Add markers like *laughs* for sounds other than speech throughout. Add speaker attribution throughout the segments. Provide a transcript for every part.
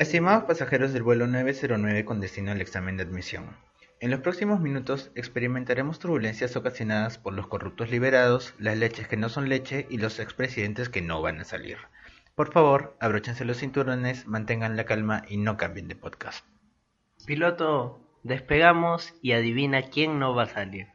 Speaker 1: Estimados pasajeros del vuelo 909 con destino al examen de admisión, en los próximos minutos experimentaremos turbulencias ocasionadas por los corruptos liberados, las leches que no son leche y los expresidentes que no van a salir. Por favor, abróchense los cinturones, mantengan la calma y no cambien de podcast.
Speaker 2: Piloto, despegamos y adivina quién no va a salir.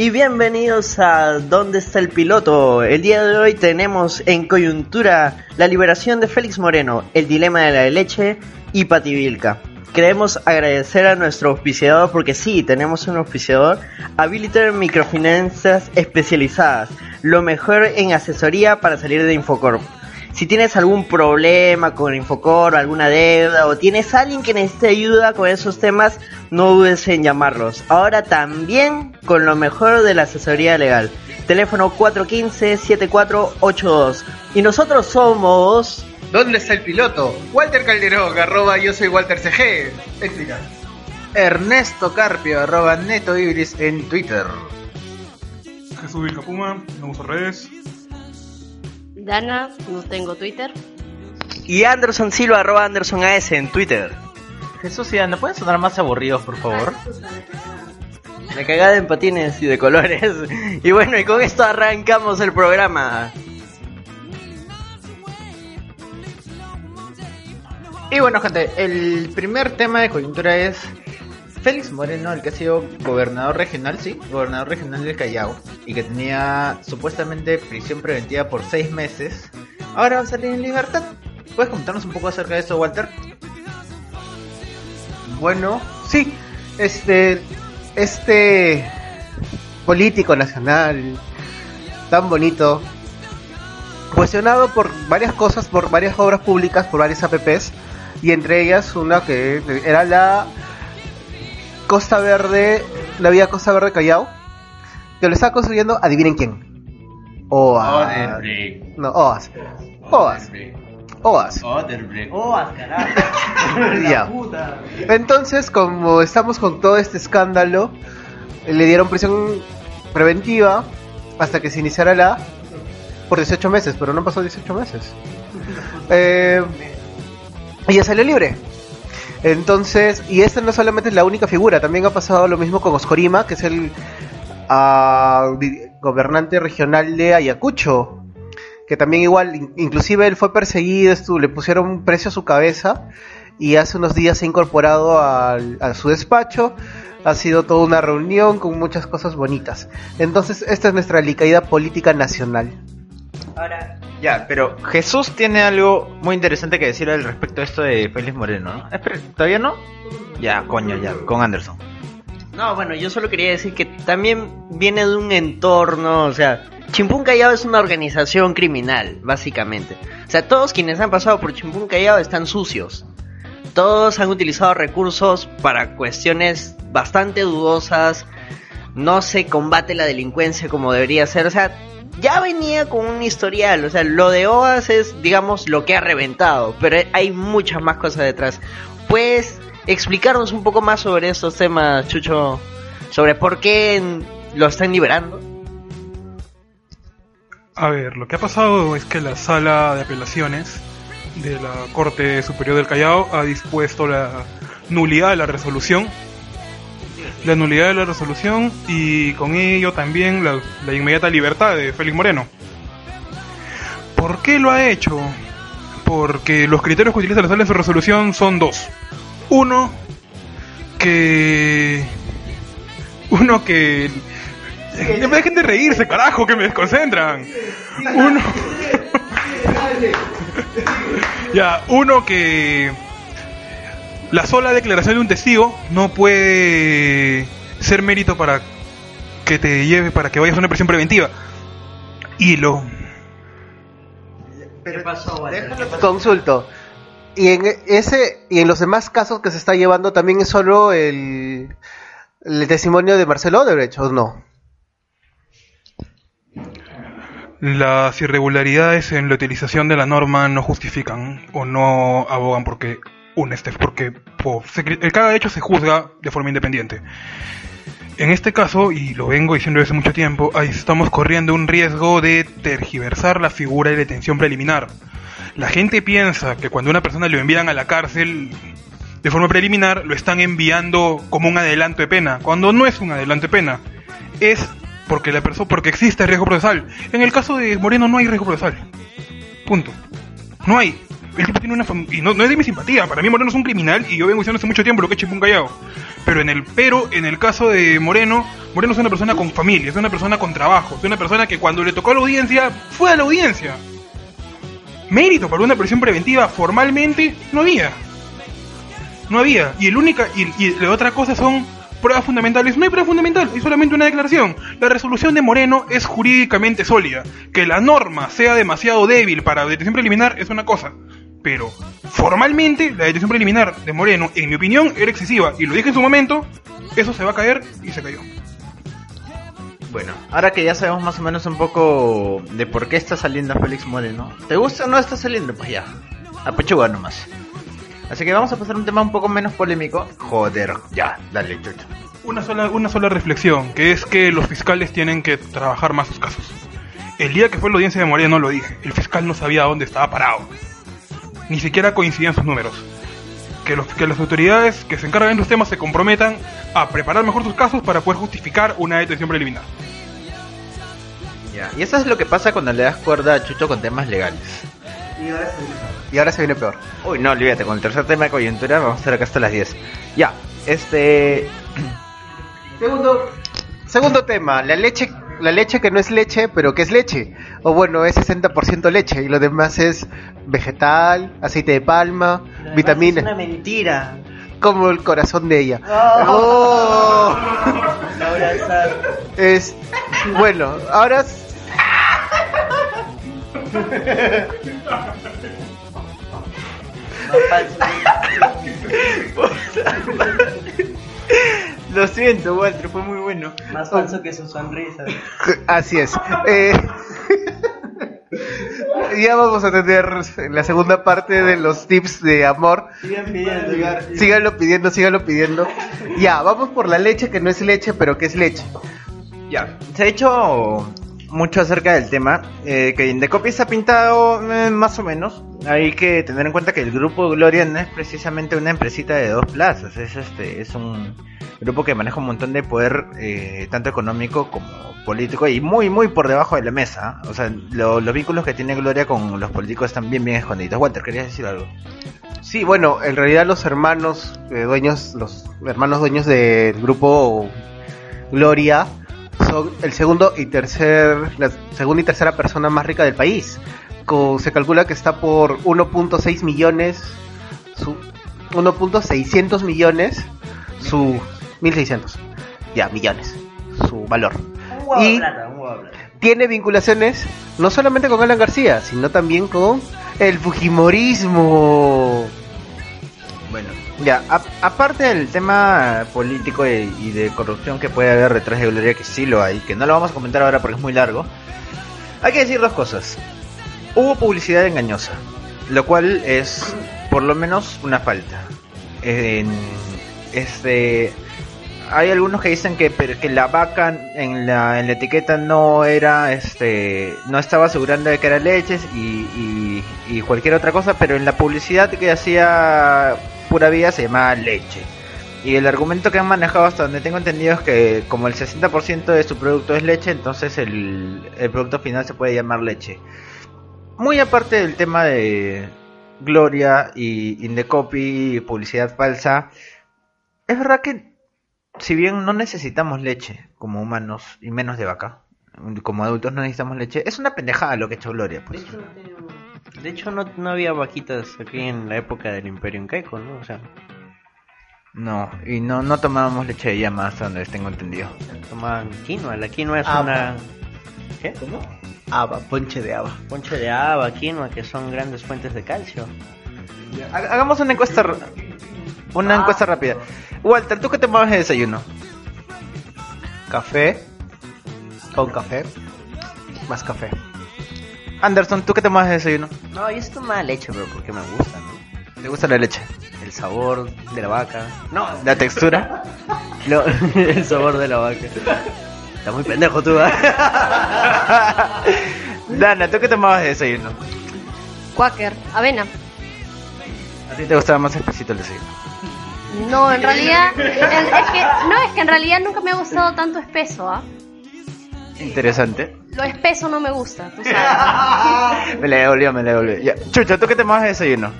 Speaker 2: Y bienvenidos a ¿Dónde está el piloto? El día de hoy tenemos en coyuntura la liberación de Félix Moreno, el dilema de la leche y Pativilca. Queremos agradecer a nuestro auspiciador porque sí, tenemos un auspiciador, Habilitar Microfinanzas Especializadas, lo mejor en asesoría para salir de Infocorp. Si tienes algún problema con Infocor, alguna deuda o tienes alguien que necesite ayuda con esos temas, no dudes en llamarlos. Ahora también con lo mejor de la asesoría legal. Teléfono 415-7482. Y nosotros somos...
Speaker 1: ¿Dónde está el piloto? Walter Calderón, arroba yo soy Walter CG. Explica. Ernesto Carpio, arroba Neto Ibris en Twitter.
Speaker 3: Jesús Vilcapuma, no uso redes.
Speaker 4: Dana, no tengo Twitter.
Speaker 2: Y Anderson Silva, arroba Anderson AS en Twitter.
Speaker 1: Jesús y Ana, ¿pueden sonar más aburridos, por favor?
Speaker 2: La cagada en patines y de colores. *laughs* Y bueno, y con esto arrancamos el programa.
Speaker 1: Y bueno, gente, el primer tema de coyuntura es Félix Moreno, el que ha sido gobernador regional, sí, gobernador regional del Callao, y que tenía supuestamente prisión preventiva por seis meses, ahora va a salir en libertad. ¿Puedes contarnos un poco acerca de eso, Walter?
Speaker 5: Bueno, sí, este, este político nacional tan bonito, cuestionado por varias cosas, por varias obras públicas, por varias APPs, y entre ellas una que era la Costa Verde, la vía Costa Verde Callao, que lo está construyendo, adivinen quién. OAS. No, OAS. OAS. OAS.
Speaker 2: Oh, carajo. *laughs*
Speaker 5: Ya. Entonces, como estamos con todo este escándalo, le dieron prisión preventiva hasta que se iniciara la por 18 meses, pero no pasó 18 meses. *laughs* Eh, y ya salió libre. Entonces, y esta no solamente es la única figura, también ha pasado lo mismo con Oscorima, que es el di- gobernante regional de Ayacucho, que también igual, in- inclusive él fue perseguido, le pusieron un precio a su cabeza y hace unos días se ha incorporado a su despacho. Ha sido toda una reunión con muchas cosas bonitas. Entonces, esta es nuestra licaída política nacional.
Speaker 2: Ahora,
Speaker 1: Ya, pero Jesús tiene algo muy interesante que decir al respecto de esto de Félix Moreno, ¿no? Espera, ¿Todavía no? Ya, coño, ya, con Anderson.
Speaker 2: No, bueno, yo solo quería decir que también viene de un entorno, o sea, Chimpún Callao es una organización criminal, básicamente. O sea, todos quienes han pasado por Chimpún Callao están sucios. Todos han utilizado recursos para cuestiones bastante dudosas. No se combate la delincuencia como debería ser. O sea, ya venía con un historial. O sea, lo de OAS es, digamos, lo que ha reventado. Pero hay muchas más cosas detrás. ¿Puedes explicarnos un poco más sobre estos temas, Chucho? Sobre por qué lo están liberando.
Speaker 3: A ver, lo que ha pasado es que la sala de apelaciones de la Corte Superior del Callao ha dispuesto la nulidad de la resolución. La nulidad de la resolución y con ello también la, la inmediata libertad de Félix Moreno. ¿Por qué lo ha hecho? Porque los criterios que utiliza la sala en su resolución son dos. Uno, que... Uno que... Que me dejen de reírse, carajo, que me desconcentran. Uno... *laughs* ya, uno que... La sola declaración de un testigo no puede ser mérito para que te lleve para que vayas a una prisión preventiva. Y lo...
Speaker 2: ¿Qué pasó, Walter? ¿Qué pasó?
Speaker 5: Consulto. Y en ese y en los demás casos que se está llevando también es solo el, el testimonio de Marcelo Odebrecht, ¿o no?
Speaker 3: Las irregularidades en la utilización de la norma no justifican o no abogan porque un este porque por, se cada hecho se juzga de forma independiente. En este caso, y lo vengo diciendo desde mucho tiempo, ahí estamos corriendo un riesgo de tergiversar la figura de detención preliminar. La gente piensa que cuando una persona lo envían a la cárcel de forma preliminar, lo están enviando como un adelanto de pena, cuando no es un adelanto de pena. Es porque la persona porque existe riesgo procesal. En el caso de Moreno no hay riesgo procesal. Punto. No hay. El tipo tiene una y no, es de mi simpatía. Para mí Moreno es un criminal y yo vengo diciendo hace mucho tiempo lo que es Chipún Callao. Pero en el pero en el caso de Moreno, Moreno es una persona con familia, es una persona con trabajo, es una persona que cuando le tocó a la audiencia fue a la audiencia. Mérito para una prisión preventiva formalmente no había. No había. Y el única y, y la otra cosa son pruebas fundamentales. No hay prueba fundamental, es solamente una declaración. La resolución de Moreno es jurídicamente sólida. Que la norma sea demasiado débil para detención preliminar es una cosa. Pero formalmente la detención preliminar de Moreno, en mi opinión, era excesiva. Y lo dije en su momento, eso se va a caer y se cayó.
Speaker 1: Bueno, ahora que ya sabemos más o menos un poco de por qué está saliendo Félix Moreno, ¿te gusta o no está saliendo? Pues ya, a pechuga nomás. Así que vamos a pasar a un tema un poco menos polémico. Joder, ya, dale, chucho.
Speaker 3: Una sola, una sola reflexión, que es que los fiscales tienen que trabajar más sus casos. El día que fue la audiencia de Moreno lo dije, el fiscal no sabía dónde estaba parado. Ni siquiera coincidían sus números. Que, los, que las autoridades que se encargan de los temas se comprometan a preparar mejor sus casos para poder justificar una detención preliminar.
Speaker 1: Ya. Y eso es lo que pasa cuando le das cuerda a Chucho con temas legales.
Speaker 5: Y ahora se viene peor.
Speaker 1: Uy, no, olvídate, con el tercer tema de coyuntura vamos a estar acá hasta las 10. Ya, este... *clears throat*
Speaker 5: Segundo, segundo tema, la leche, la leche que no es leche, pero que es leche. O bueno, es 60% leche y lo demás es vegetal, aceite de palma,
Speaker 2: Es una mentira.
Speaker 5: como el corazón de ella. Oh. *laughs*
Speaker 2: Sar.
Speaker 5: Es bueno, ahora. *laughs* *laughs*
Speaker 1: Lo siento, Walter, fue muy bueno.
Speaker 2: Más falso que su sonrisa.
Speaker 5: así es. Eh, *laughs* ya vamos a tener la segunda parte de los tips de amor.
Speaker 2: Sigan pidiendo, Gar.
Speaker 5: Síganlo pidiendo, síganlo pidiendo. Ya, vamos por la leche que no es leche, pero que es leche.
Speaker 1: Ya, se ha dicho mucho acerca del tema, eh, que Indecopy se ha pintado eh, más o menos. Hay que tener en cuenta que el grupo Gloria no es precisamente una empresita de dos plazas, es este, es un grupo que maneja un montón de poder, eh, tanto económico como político, y muy, muy por debajo de la mesa. O sea, lo- los vínculos que tiene Gloria con los políticos están bien, bien escondidos. Walter, ¿querías decir algo?
Speaker 5: Sí, bueno, en realidad los hermanos eh, dueños, los hermanos dueños del grupo Gloria son el segundo y tercer, la segunda y tercera persona más rica del país. Se calcula que está por 1.6 millones, su 1.600 millones, su 1.600, ya millones, su valor. Y-
Speaker 2: plata, plata.
Speaker 5: Tiene vinculaciones no solamente con Alan García, sino también con el Fujimorismo.
Speaker 1: Ya, a- aparte del tema político y, de corrupción que puede haber detrás de Gloria, que sí lo hay, que no lo vamos a comentar ahora porque es muy largo, hay que decir dos cosas. Hubo publicidad engañosa, lo cual es por lo menos una falta. Este, hay algunos que dicen que, que la vaca en la, en la etiqueta no era, este, no estaba asegurando de que era leches y, y cualquier otra cosa, pero en la publicidad que hacía pura vida se llamaba leche. Y el argumento que han manejado hasta donde tengo entendido es que como el 60% de su producto es leche, entonces el, el producto final se puede llamar leche. Muy aparte del tema de Gloria y Indecopy y publicidad falsa, es verdad que si bien no necesitamos leche como humanos y menos de vaca, como adultos no necesitamos leche, es una pendejada lo que ha hecho Gloria.
Speaker 2: De
Speaker 1: Pues.
Speaker 2: hecho, de hecho no, no había vaquitas aquí en la época del Imperio Incaico, ¿no? O sea,
Speaker 1: No, y no, no tomábamos leche de llama hasta donde tengo entendido.
Speaker 2: Tomaban quinoa. La quinoa es
Speaker 5: Ah,
Speaker 2: una... ¿Qué?
Speaker 5: Haba, ponche de haba.
Speaker 2: Ponche de haba, quinoa, que son grandes fuentes de calcio.
Speaker 1: Ha- Hagamos una encuesta una encuesta rápida. Walter, ¿tú qué tomabas de desayuno?
Speaker 5: Café. Con café. Más café.
Speaker 1: Anderson, ¿tú qué tomabas de desayuno?
Speaker 2: No, yo sí tomaba leche, pero porque me gusta, ¿no?
Speaker 1: ¿Te gusta la leche?
Speaker 2: El sabor de la vaca. No,
Speaker 1: ¿La textura?
Speaker 2: no, *laughs* el sabor de la vaca. Está muy pendejo tú, ¿eh? *laughs*
Speaker 1: Dana, ¿tú qué tomabas de desayuno?
Speaker 4: Quaker, avena.
Speaker 1: ¿A ti te gustaba más espesito el desayuno?
Speaker 4: No, en realidad, en- es que, no, es que en realidad nunca me ha gustado tanto espeso, ¿ah?
Speaker 1: Interesante.
Speaker 4: Lo espeso no me gusta, tú sabes. *laughs*
Speaker 1: Me la devolvió, me la devolvió. Ya. Chucho, ¿tú qué tomabas de desayuno?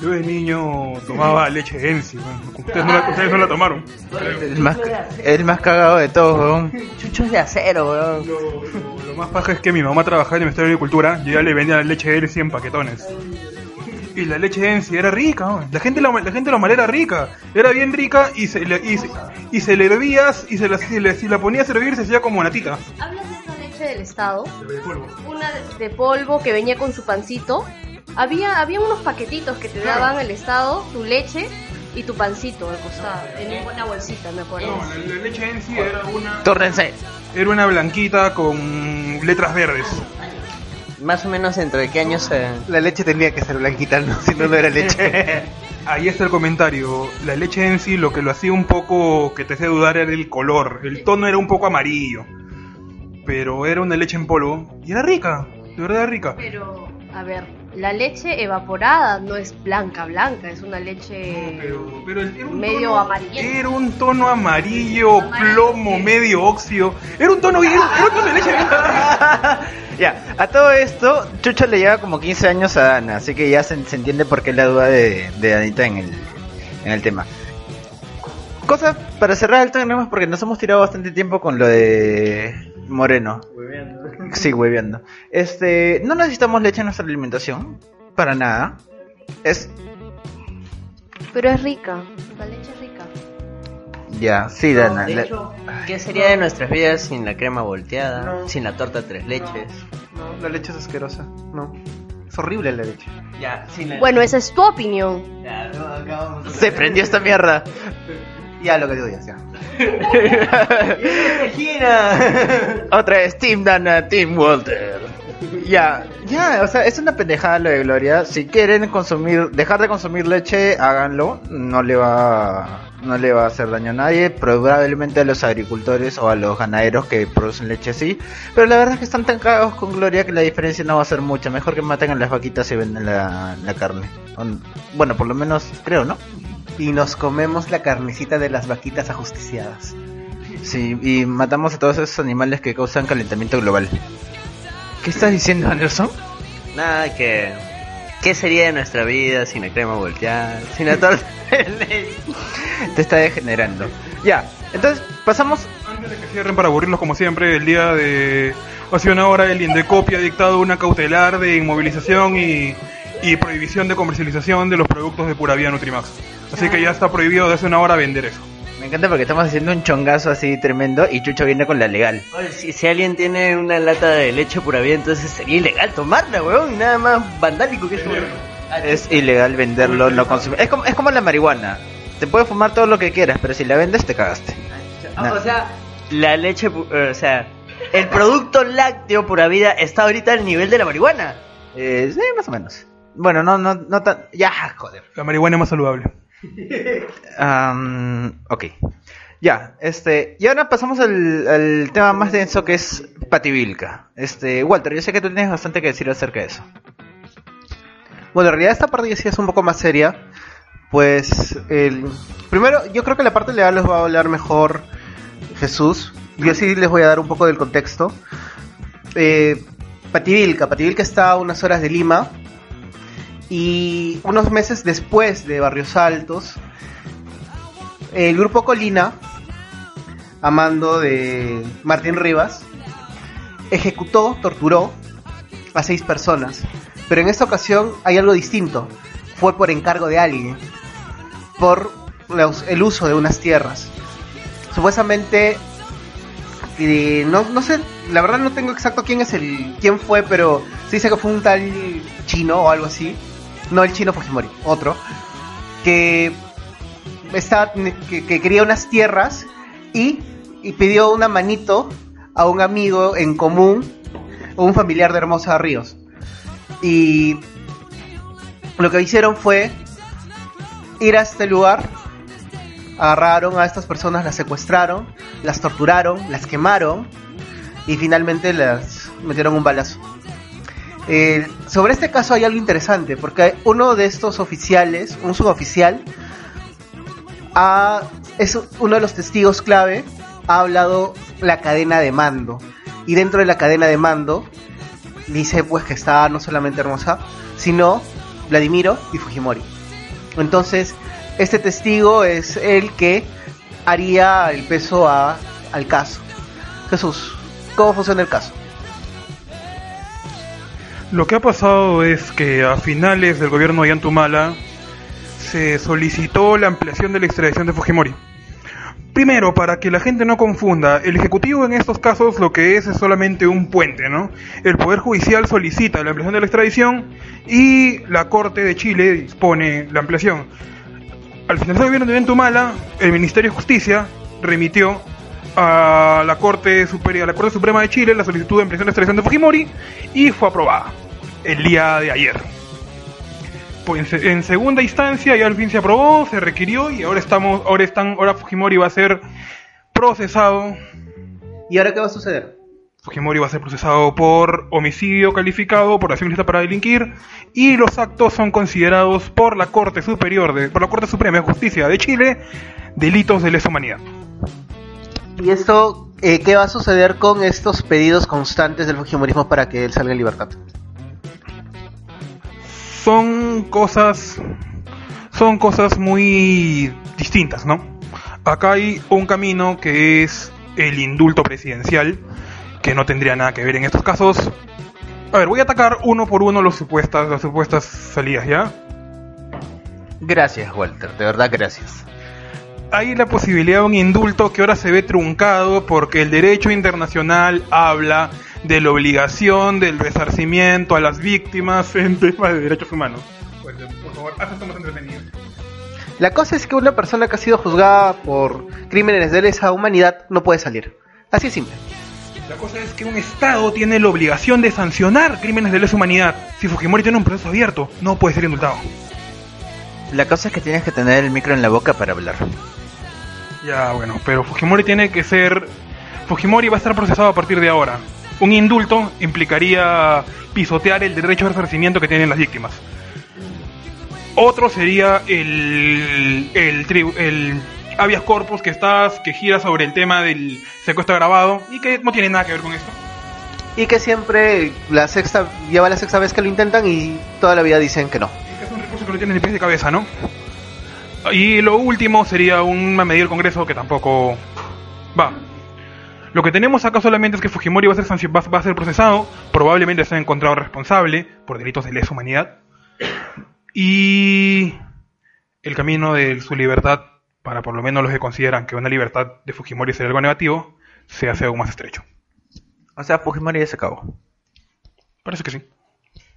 Speaker 3: Yo de niño tomaba leche Ensi, ustedes, no la, ustedes no la tomaron.
Speaker 1: El más, el más cagado de todos, weón.
Speaker 2: Chuchos de acero, weón.
Speaker 3: Lo, más paja es que mi mamá trabajaba en el Ministerio de Agricultura y ella le vendía la leche Ensi en paquetones. Y la leche Ensi era rica, weón. la gente la, la gente lo mal era rica, era bien rica y se le, y se, y se le hervías y se la, si, le- si la ponías a hervir se hacía como natita.
Speaker 4: De del estado, una de, de polvo que venía con su pancito. Había, había unos paquetitos que te daban el estado, tu leche y tu pancito al costado, en una bolsita, me acuerdo.
Speaker 3: No, la, la leche Ensi era una,
Speaker 1: Tórrense.
Speaker 3: era una blanquita con letras verdes.
Speaker 2: Más o menos entre de qué años se...
Speaker 5: La leche tenía que ser blanquita, ¿no? si no, no era leche. *laughs*
Speaker 3: Ahí está el comentario. La leche en sí lo que lo hacía un poco que te hacía dudar era el color. El tono era un poco amarillo. Pero era una leche en polvo y era rica. De verdad era rica.
Speaker 4: Pero, a ver, la leche evaporada no es blanca, blanca, es una leche...
Speaker 3: Pero, pero era un
Speaker 4: Medio
Speaker 3: tono,
Speaker 4: amarillento.
Speaker 3: Era un tono amarillo, plomo, medio óxido. Era un tono bien, era un tono de leche bien *laughs*
Speaker 1: Ya, a todo esto, Chucho le lleva como 15 años a Dana, así que ya se, se entiende por qué la duda de, de Anita en el, en el tema. Cosa para cerrar el tema, porque nos hemos tirado bastante tiempo con lo de Moreno. *laughs* Sí, hueveando. Este, no necesitamos leche en nuestra alimentación, para nada. Es,
Speaker 4: Pero es rica, la leche es rica.
Speaker 1: ya, sí, Dana.
Speaker 2: De hecho, ¿qué sería de nuestras vidas sin la crema volteada? Sin la torta tres leches.
Speaker 5: No, la leche es asquerosa. No. Es horrible la leche.
Speaker 2: Ya, sin la...
Speaker 4: Bueno, esa es tu opinión.
Speaker 2: Ya, no, acabamos.
Speaker 1: se prendió esta mierda.
Speaker 5: Ya lo que digo ya, ya. *laughs*
Speaker 1: Otra vez, Team Dana, Team Walter. Ya, ya, o sea, es una pendejada lo de Gloria. Si quieren consumir, dejar de consumir leche, háganlo. No le va, no le va a hacer daño a nadie. Probablemente a los agricultores o a los ganaderos que producen leche sí. Pero la verdad es que están tan cagados con Gloria que la diferencia no va a ser mucha. Mejor que maten a las vaquitas y venden la, carne. Bueno, por lo menos creo, ¿no?
Speaker 5: Y nos comemos la carnecita de las vaquitas ajusticiadas.
Speaker 1: Sí, y matamos a todos esos animales que causan calentamiento global. ¿Qué estás diciendo, Anderson?
Speaker 2: Nada, que... ¿Qué sería de nuestra vida sin la crema volteada? Sin la torta leches.
Speaker 1: Te está degenerando. Ya, entonces pasamos.
Speaker 3: Antes de que cierren para aburrirlos como siempre, el día de hace una hora el Indecopi ha dictado una cautelar de inmovilización y, y prohibición de comercialización de los productos de Pura Vida Nutrimax. Así que ya está prohibido de hace una hora vender eso.
Speaker 1: Me encanta porque estamos haciendo un chongazo así tremendo y Chucho viene con la legal.
Speaker 2: Oye, si, si alguien tiene una lata de leche pura vida, entonces sería ilegal tomarla, weón. Nada más vandálico que eso.
Speaker 1: Es ilegal venderlo, no consumir. Es como, es como la marihuana. Te puedes fumar todo lo que quieras, pero si la vendes te cagaste.
Speaker 2: Ah, O sea, la leche, eh, o sea, el producto lácteo pura vida está ahorita al nivel de la marihuana.
Speaker 1: Eh, sí, más o menos. Bueno, no, no, no tan. Ya, joder.
Speaker 3: La marihuana es más saludable.
Speaker 1: Am, ok. Ya, este, y ahora pasamos al, al tema más denso que es Pativilca. Este, Walter, yo sé que tú tienes bastante que decir acerca de eso.
Speaker 5: Bueno, en realidad esta parte ya sí es un poco más seria. Pues, el... primero, yo creo que la parte legal les va a hablar mejor Jesús. Yo sí les voy a dar un poco del contexto. Eh, Pativilca. Pativilca está a unas horas de Lima. Y unos meses después de Barrios Altos, el grupo Colina, a mando de Martín Rivas, ejecutó, torturó a seis personas. Pero en esta ocasión hay algo distinto. Fue por encargo de alguien. Por el uso de unas tierras. Supuestamente, no, no sé, la verdad no tengo exacto quién es el, quién fue, pero se dice que fue un tal chino o algo así. No el chino Fujimori, otro. Que, está, que, quería unas tierras y, y pidió una manito a un amigo en común, un familiar de Hermosa Ríos. Y lo que hicieron fue ir a este lugar, agarraron a estas personas, las secuestraron, las torturaron, las quemaron y finalmente las metieron un balazo. Eh, sobre este caso hay algo interesante, porque uno de estos oficiales, un suboficial, es uno de los testigos clave, ha hablado la cadena de mando. Y dentro de la cadena de mando dice pues que está no solamente Hermosa, sino Vladimiro y Fujimori. Entonces, este testigo es el que haría el peso a, al caso. Jesús, ¿cómo funciona el caso?
Speaker 3: Lo que ha pasado es que a finales del gobierno de Yantumala se solicitó la ampliación de la extradición de Fujimori. Primero, para que la gente no confunda, el Ejecutivo en estos casos lo que es es solamente un puente, ¿no? El Poder Judicial solicita la ampliación de la extradición y la Corte de Chile dispone la ampliación. Al finalizar el gobierno de Ventumala, el Ministerio de Justicia remitió a la Corte Superior, a la Corte Suprema de Chile la solicitud de ampliación de extradición de Fujimori y fue aprobada el día de ayer. Pues en segunda instancia ya al fin se aprobó, se requirió y ahora estamos, ahora están, ahora Fujimori va a ser procesado.
Speaker 5: ¿Y ahora qué va a suceder?
Speaker 3: Fujimori va a ser procesado por homicidio calificado, por acción para delinquir, y los actos son considerados por la Corte Superior, de, por la Corte Suprema de Justicia de Chile, delitos de lesa humanidad.
Speaker 5: ¿Y esto eh, qué va a suceder con estos pedidos constantes del Fujimorismo para que él salga en libertad?
Speaker 3: Son cosas son cosas muy distintas, ¿no? Acá hay un camino que es el indulto presidencial, que no tendría nada que ver en estos casos. A ver, voy a atacar uno por uno los supuestas, las supuestas salidas, ¿ya?
Speaker 1: Gracias, Walter, de verdad gracias.
Speaker 3: Hay la posibilidad de un indulto que ahora se ve truncado porque el derecho internacional habla de la obligación del resarcimiento a las víctimas en temas de derechos humanos. Pues, por favor, haz esto más entretenido.
Speaker 5: La cosa es que una persona que ha sido juzgada por crímenes de lesa humanidad no puede salir. Así es simple.
Speaker 3: La cosa es que un Estado tiene la obligación de sancionar crímenes de lesa humanidad. Si Fujimori tiene un proceso abierto, no puede ser indultado.
Speaker 1: La cosa es que tienes que tener el micro en la boca para hablar.
Speaker 3: Ya, bueno, pero Fujimori tiene que ser... Fujimori va a estar procesado a partir de ahora un indulto implicaría pisotear el derecho de resarcimiento que tienen las víctimas. Otro sería el, el, el habeas corpus que estás, que gira sobre el tema del secuestro grabado y que no tiene nada que ver con esto.
Speaker 5: Y que siempre la sexta, lleva la sexta vez que lo intentan y toda la vida dicen que no.
Speaker 3: es un recurso que no tienen ni pies de cabeza, ¿no? Y lo último sería una medida del Congreso que tampoco va. Lo que tenemos acá solamente es que Fujimori va a ser, va a ser procesado, probablemente sea encontrado responsable por delitos de lesa humanidad. Y el camino de su libertad, para por lo menos los que consideran que una libertad de Fujimori sería algo negativo, se hace aún más estrecho.
Speaker 1: O sea, Fujimori ya se acabó.
Speaker 3: Parece que sí.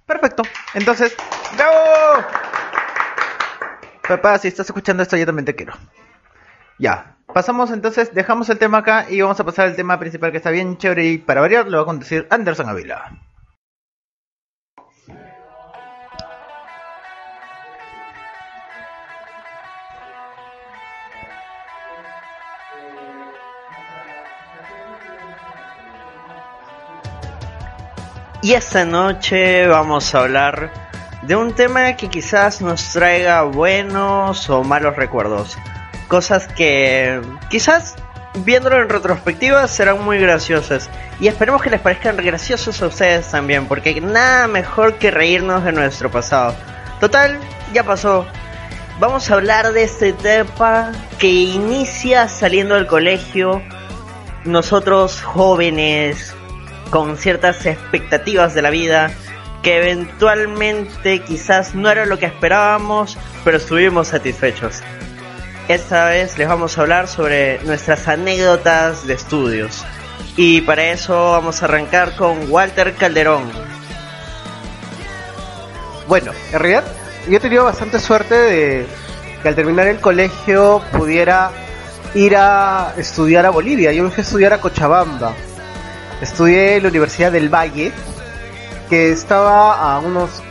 Speaker 1: Perfecto. Entonces, ¡bravo! Papá, si estás escuchando esto, yo también te quiero. Ya, pasamos entonces, dejamos el tema acá y vamos a pasar al tema principal que está bien chévere y para variar lo va a conducir Anderson Avila.
Speaker 2: Y esta noche vamos a hablar de un tema que quizás nos traiga buenos o malos recuerdos cosas que quizás viéndolo en retrospectiva serán muy graciosas. Y esperemos que les parezcan graciosos a ustedes también, porque nada mejor que reírnos de nuestro pasado. Total, ya pasó. Vamos a hablar de este tema que inicia saliendo del colegio. Nosotros jóvenes, con ciertas expectativas de la vida, que eventualmente quizás no era lo que esperábamos, pero estuvimos satisfechos. Esta vez les vamos a hablar sobre nuestras anécdotas de estudios. Y para eso vamos a arrancar con Walter Calderón.
Speaker 5: Bueno, en realidad yo he tenido bastante suerte de que al terminar el colegio pudiera ir a estudiar a Bolivia. Yo me fui a estudiar a Cochabamba. Estudié en la Universidad del Valle, que estaba a unos...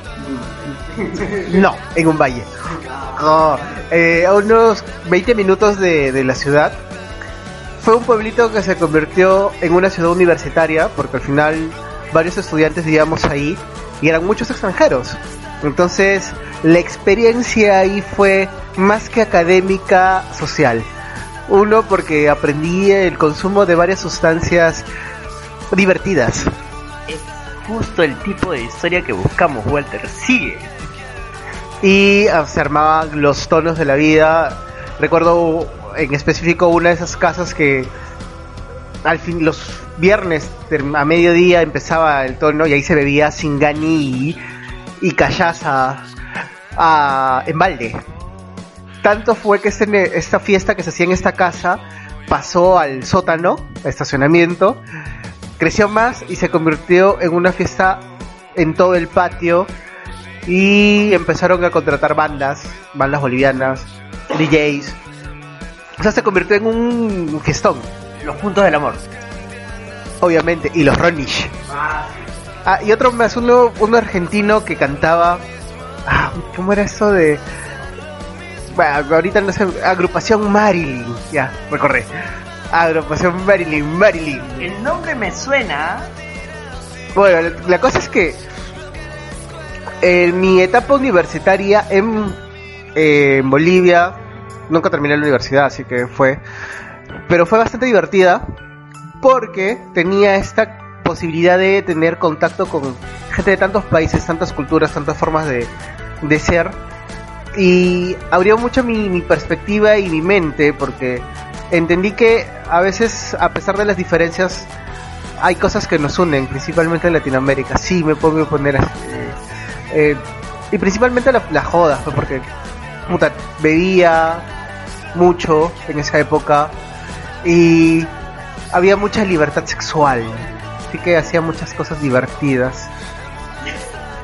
Speaker 5: *laughs* No, en un valle. Eh, a unos 20 minutos de, de la ciudad. Fue un pueblito que se convirtió en una ciudad universitaria, porque al final varios estudiantes vivíamos ahí y eran muchos extranjeros. Entonces, la experiencia ahí fue más que académica, social. Uno, porque aprendí el consumo de varias sustancias divertidas.
Speaker 2: Es justo el tipo de historia que buscamos, Walter. Sigue.
Speaker 5: Y ah, se armaban los tonos de la vida. Recuerdo en específico una de esas casas que al fin los viernes a mediodía empezaba el tono y ahí se bebía singani y, callaza a, en balde. Tanto fue que este, esta fiesta que se hacía en esta casa pasó al sótano, estacionamiento, creció más y se convirtió en una fiesta en todo el patio y empezaron a contratar bandas, bandas bolivianas, DJs. O sea, se convirtió en un gestón.
Speaker 2: Los puntos del amor.
Speaker 5: Obviamente, y los Ronish. Ah, y otro más, uno, uno argentino que cantaba. Ah, ¿Cómo era eso de.? Bueno, ahorita no sé. Agrupación Marilyn. Ya, recorré. Agrupación Marilyn, Marilyn.
Speaker 2: El nombre me suena.
Speaker 5: Bueno, la, la cosa es que. En mi etapa universitaria en, eh, en Bolivia. Nunca terminé la universidad, así que fue. Pero fue bastante divertida. Porque tenía esta posibilidad de tener contacto con gente de tantos países, tantas culturas, tantas formas de, de ser. Y abrió mucho mi, mi, perspectiva y mi mente porque entendí que a veces, a pesar de las diferencias, hay cosas que nos unen, principalmente en Latinoamérica. Sí, me puedo poner así. Eh, y principalmente la, la joda, pues, porque puta, bebía mucho en esa época y había mucha libertad sexual así que hacía muchas cosas divertidas.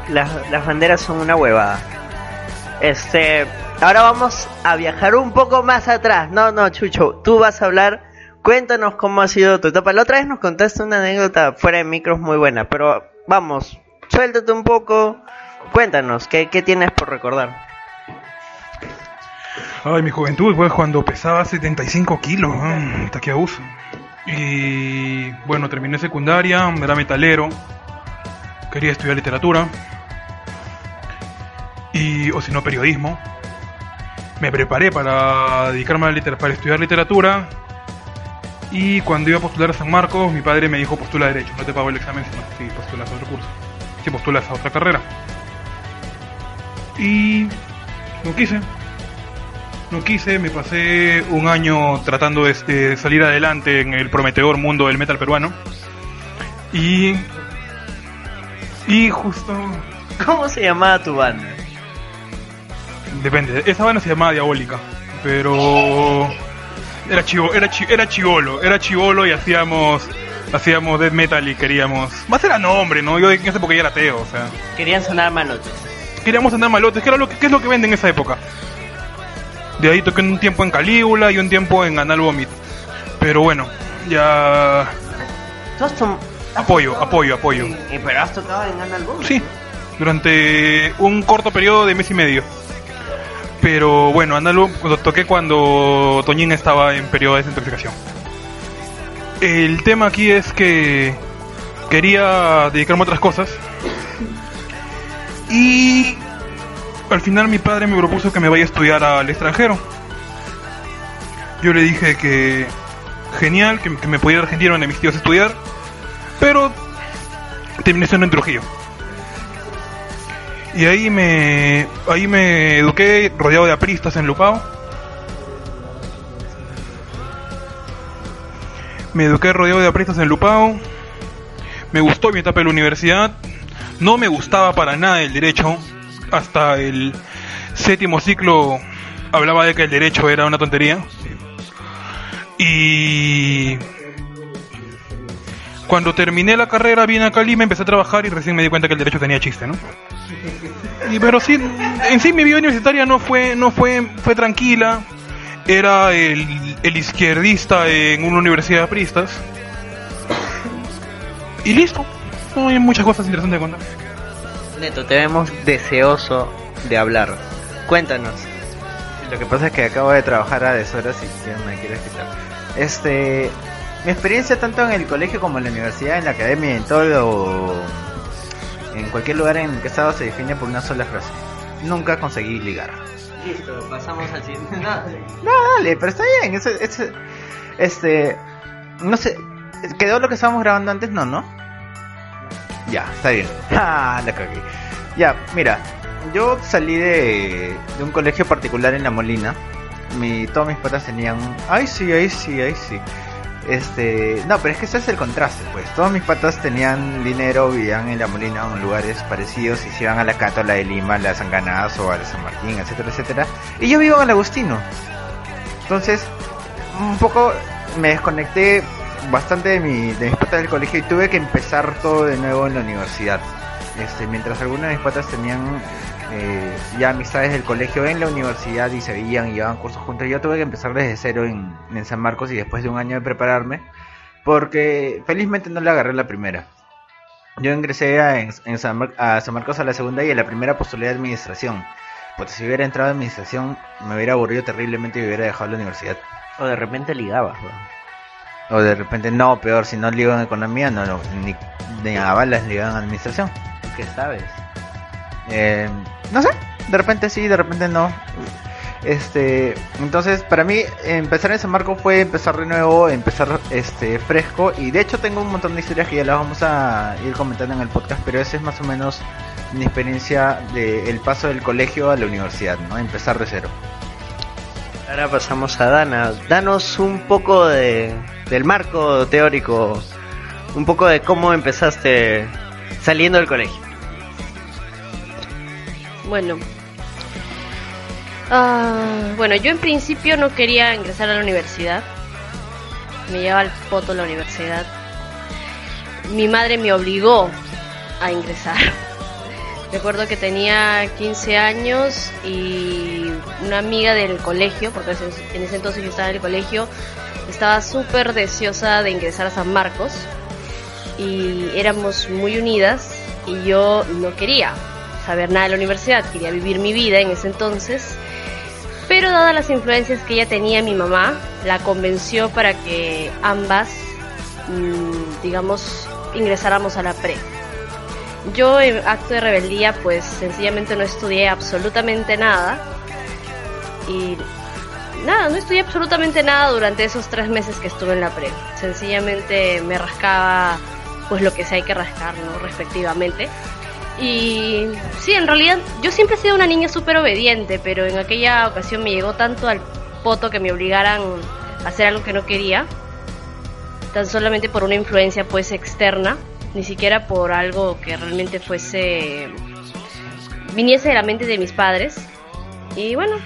Speaker 2: Las, las banderas son una huevada. Este, ahora vamos a viajar un poco más atrás. No, no, Chucho, tú vas a hablar. Cuéntanos cómo ha sido tu etapa. La otra vez nos contaste una anécdota fuera de micros muy buena, pero vamos, suéltate un poco. Cuéntanos, ¿qué, qué tienes por recordar?
Speaker 3: Ay, mi juventud, pues cuando pesaba 75 kilos, hasta que abuso. Y bueno, terminé secundaria, era metalero, quería estudiar literatura, y, o si no, periodismo. Me preparé para dedicarme a liter para estudiar literatura. Y cuando iba a postular a San Marcos, mi padre me dijo postula derecho, no te pago el examen, sino que si postulas a otro curso, si postulas a otra carrera. Y no quise, no quise, me pasé un año tratando de, de, salir adelante en el prometedor mundo del metal peruano. Y. Y justo.
Speaker 2: ¿Cómo se llamaba tu banda?
Speaker 3: Depende, esa banda se llamaba Diabólica, pero. Era chivo, era, chi, era chivolo, era chivolo y hacíamos hacíamos death metal y queríamos. Más era nombre, ¿no? Yo en esa época ya era ateo, o sea.
Speaker 2: Querían sonar malotes.
Speaker 3: Queríamos sonar malotes, que era lo que, que es lo que venden en esa época. De ahí toqué un tiempo en Calígula y un tiempo en Anal Vomit. Pero bueno, ya. Apoyo, apoyo, apoyo.
Speaker 2: ¿Y, ¿Pero has tocado en Anal Vomit?
Speaker 3: Sí, durante un corto periodo de mes y medio. Pero bueno, Anal lo toqué cuando Toñín estaba en periodo de desintoxicación. El tema aquí es que quería dedicarme a otras cosas. Y al final mi padre me propuso que me vaya a estudiar al extranjero. Yo le dije que genial, que, me podía ir a Argentina donde mis tíos estudiar, pero terminé siendo en Trujillo. Y ahí me ahí me eduqué rodeado de apristas en Lupao. Me eduqué rodeado de apristas en Lupao. Me gustó mi etapa de la universidad. No me gustaba para nada el derecho hasta el séptimo ciclo hablaba de que el derecho era una tontería. Y cuando terminé la carrera vine acá a Lima, empecé a trabajar y recién me di cuenta que el derecho tenía chiste, ¿no? Y pero sí, en sí mi vida universitaria no fue, no fue, fue tranquila. Era el, el izquierdista en una universidad de pristas. Y listo. No hay muchas cosas interesantes de contar.
Speaker 2: Neto, te vemos deseoso de hablar. Cuéntanos.
Speaker 1: Lo que pasa es que acabo de trabajar a deshoras y ya me quiero quitar. Este, mi experiencia tanto en el colegio como en la universidad, en la academia, en todo lo, en cualquier lugar en el que he estado se define por una sola frase. Nunca conseguí ligar.
Speaker 2: Listo, pasamos al siguiente. No, *laughs*
Speaker 1: No, dale, pero está bien. Ese, ese- este, no sé, quedó lo que estábamos grabando antes, no, ¿no? Ya, está bien. *laughs* Ah, la cagué. Ya, mira, yo salí de, de un colegio particular en La Molina. Mi, todos mis patas tenían, ay sí, ay sí, ay sí. Este, no, pero es que ese es el contraste, pues. Todos mis patas tenían dinero, vivían en La Molina en lugares parecidos y se iban a la Cato, a la de Lima, a la San Ganazo, a la San Martín, etcétera, etcétera. Y yo vivo en el Agustino. Entonces, un poco me desconecté bastante de, mi, de mis patas del colegio y tuve que empezar todo de nuevo en la universidad. Este, mientras algunos de mis patas tenían eh, ya amistades del colegio en la universidad y se veían y llevaban cursos juntos, yo tuve que empezar desde cero en, en San Marcos y después de un año de prepararme, porque felizmente no le agarré la primera. Yo ingresé a, en, San, Mar- San Marcos a la segunda y a la primera postulé a administración. Pues si hubiera entrado a administración me hubiera aburrido terriblemente y hubiera dejado la universidad.
Speaker 2: O de repente ligabas, weón.
Speaker 1: O de repente, no, peor, si no ligo en economía, no, no ni, ni a balas ligan en administración.
Speaker 2: ¿Tú qué sabes?
Speaker 1: Eh, no sé, de repente sí, de repente no. Este, entonces para mí empezar en San Marco fue empezar de nuevo, empezar este fresco y de hecho tengo un montón de historias que ya las vamos a ir comentando en el podcast, pero esa es más o menos mi experiencia del paso del colegio a la universidad, ¿no? Empezar de cero.
Speaker 2: Ahora pasamos a Dana. Danos un poco de, del marco teórico, un poco de cómo empezaste saliendo del colegio.
Speaker 4: Bueno. Ah, bueno, yo en principio no quería ingresar a la universidad. Me llevaba al poto la universidad. Mi madre me obligó a ingresar. Recuerdo que tenía 15 años y una amiga del colegio, porque en ese entonces yo estaba en el colegio, estaba súper deseosa de ingresar a San Marcos y éramos muy unidas y yo no quería saber nada de la universidad, quería vivir mi vida en ese entonces, pero dadas las influencias que ella tenía mi mamá, la convenció para que ambas, mm, digamos, ingresáramos a la pre. Yo en acto de rebeldía pues sencillamente no estudié absolutamente nada y nada, no estudié absolutamente nada durante esos tres meses que estuve en la pre. Sencillamente me rascaba pues lo que se hay que rascar, ¿no? Respectivamente. Y sí, en realidad yo siempre he sido una niña súper obediente, pero en aquella ocasión me llegó tanto al poto que me obligaran a hacer algo que no quería, tan solamente por una influencia pues externa, ni siquiera por algo que realmente fuese viniese de la mente de mis padres. Y bueno,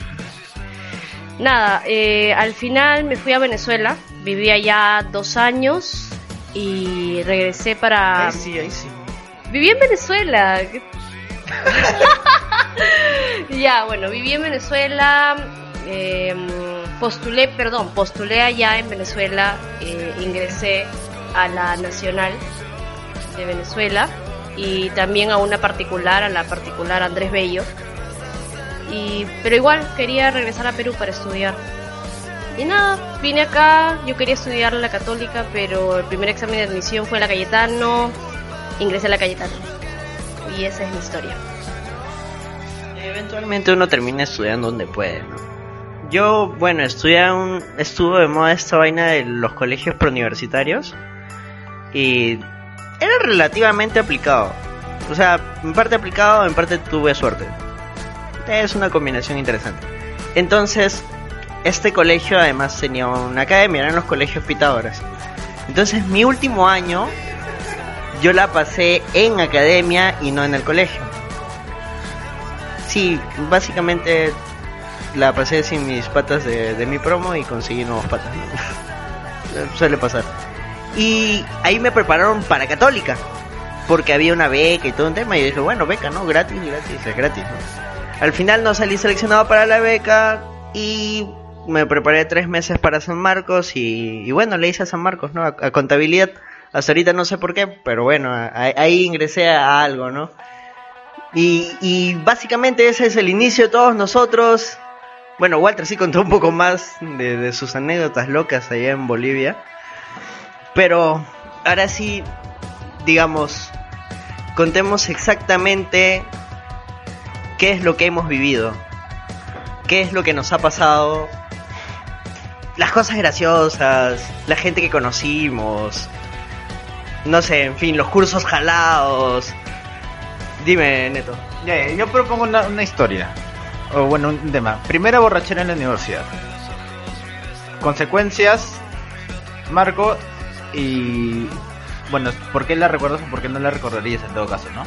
Speaker 4: nada, eh, al final me fui a Venezuela, viví allá dos años y regresé para...
Speaker 2: sí, ahí sí.
Speaker 4: Viví en Venezuela. *laughs* ya, bueno, viví en Venezuela. eh, postulé, perdón, postulé allá en Venezuela. eh, ingresé a la Nacional de Venezuela y también a una particular, a la particular Andrés Bello. Y, pero igual quería regresar a Perú para estudiar. Y nada, vine acá, yo quería estudiar la católica, pero el primer examen de admisión fue la Cayetano, ingresé a la Cayetano. Y esa es mi historia.
Speaker 2: Eventualmente uno termina estudiando donde puede, ¿no? Yo, bueno, estudié un, estuvo de moda esta vaina de los colegios preuniversitarios y era relativamente aplicado. O sea, en parte aplicado, en parte tuve suerte. Es una combinación interesante. Entonces, este colegio además tenía una academia, eran los colegios Pitágoras. Entonces, mi último año yo la pasé en academia y no en el colegio. Sí, básicamente la pasé sin mis patas de, de mi promo y conseguí nuevos patas. *laughs* Suele pasar. Y ahí me prepararon para Católica, porque había una beca y todo un tema. Y dije, bueno, beca, ¿no? Gratis, gratis, es gratis. ¿no? Al final no salí seleccionado para la beca y me preparé tres meses para San Marcos y, bueno, le hice a San Marcos, ¿no? A, contabilidad. Hasta ahorita no sé por qué, pero bueno, ahí ingresé a algo, ¿no? Y, básicamente ese es el inicio de todos nosotros. Bueno, Walter sí contó un poco más de sus anécdotas locas allá en Bolivia. Pero ahora sí, digamos, contemos exactamente qué es lo que hemos vivido. Qué es lo que nos ha pasado. Las cosas graciosas, la gente que conocimos. No sé, en fin, los cursos jalados. Dime, Neto.
Speaker 1: Yo propongo una, una historia. O bueno, un tema. Primera borrachera en la universidad. Consecuencias, Marco y... Bueno, ¿por qué la recuerdas o por qué no la recordarías en todo caso, no?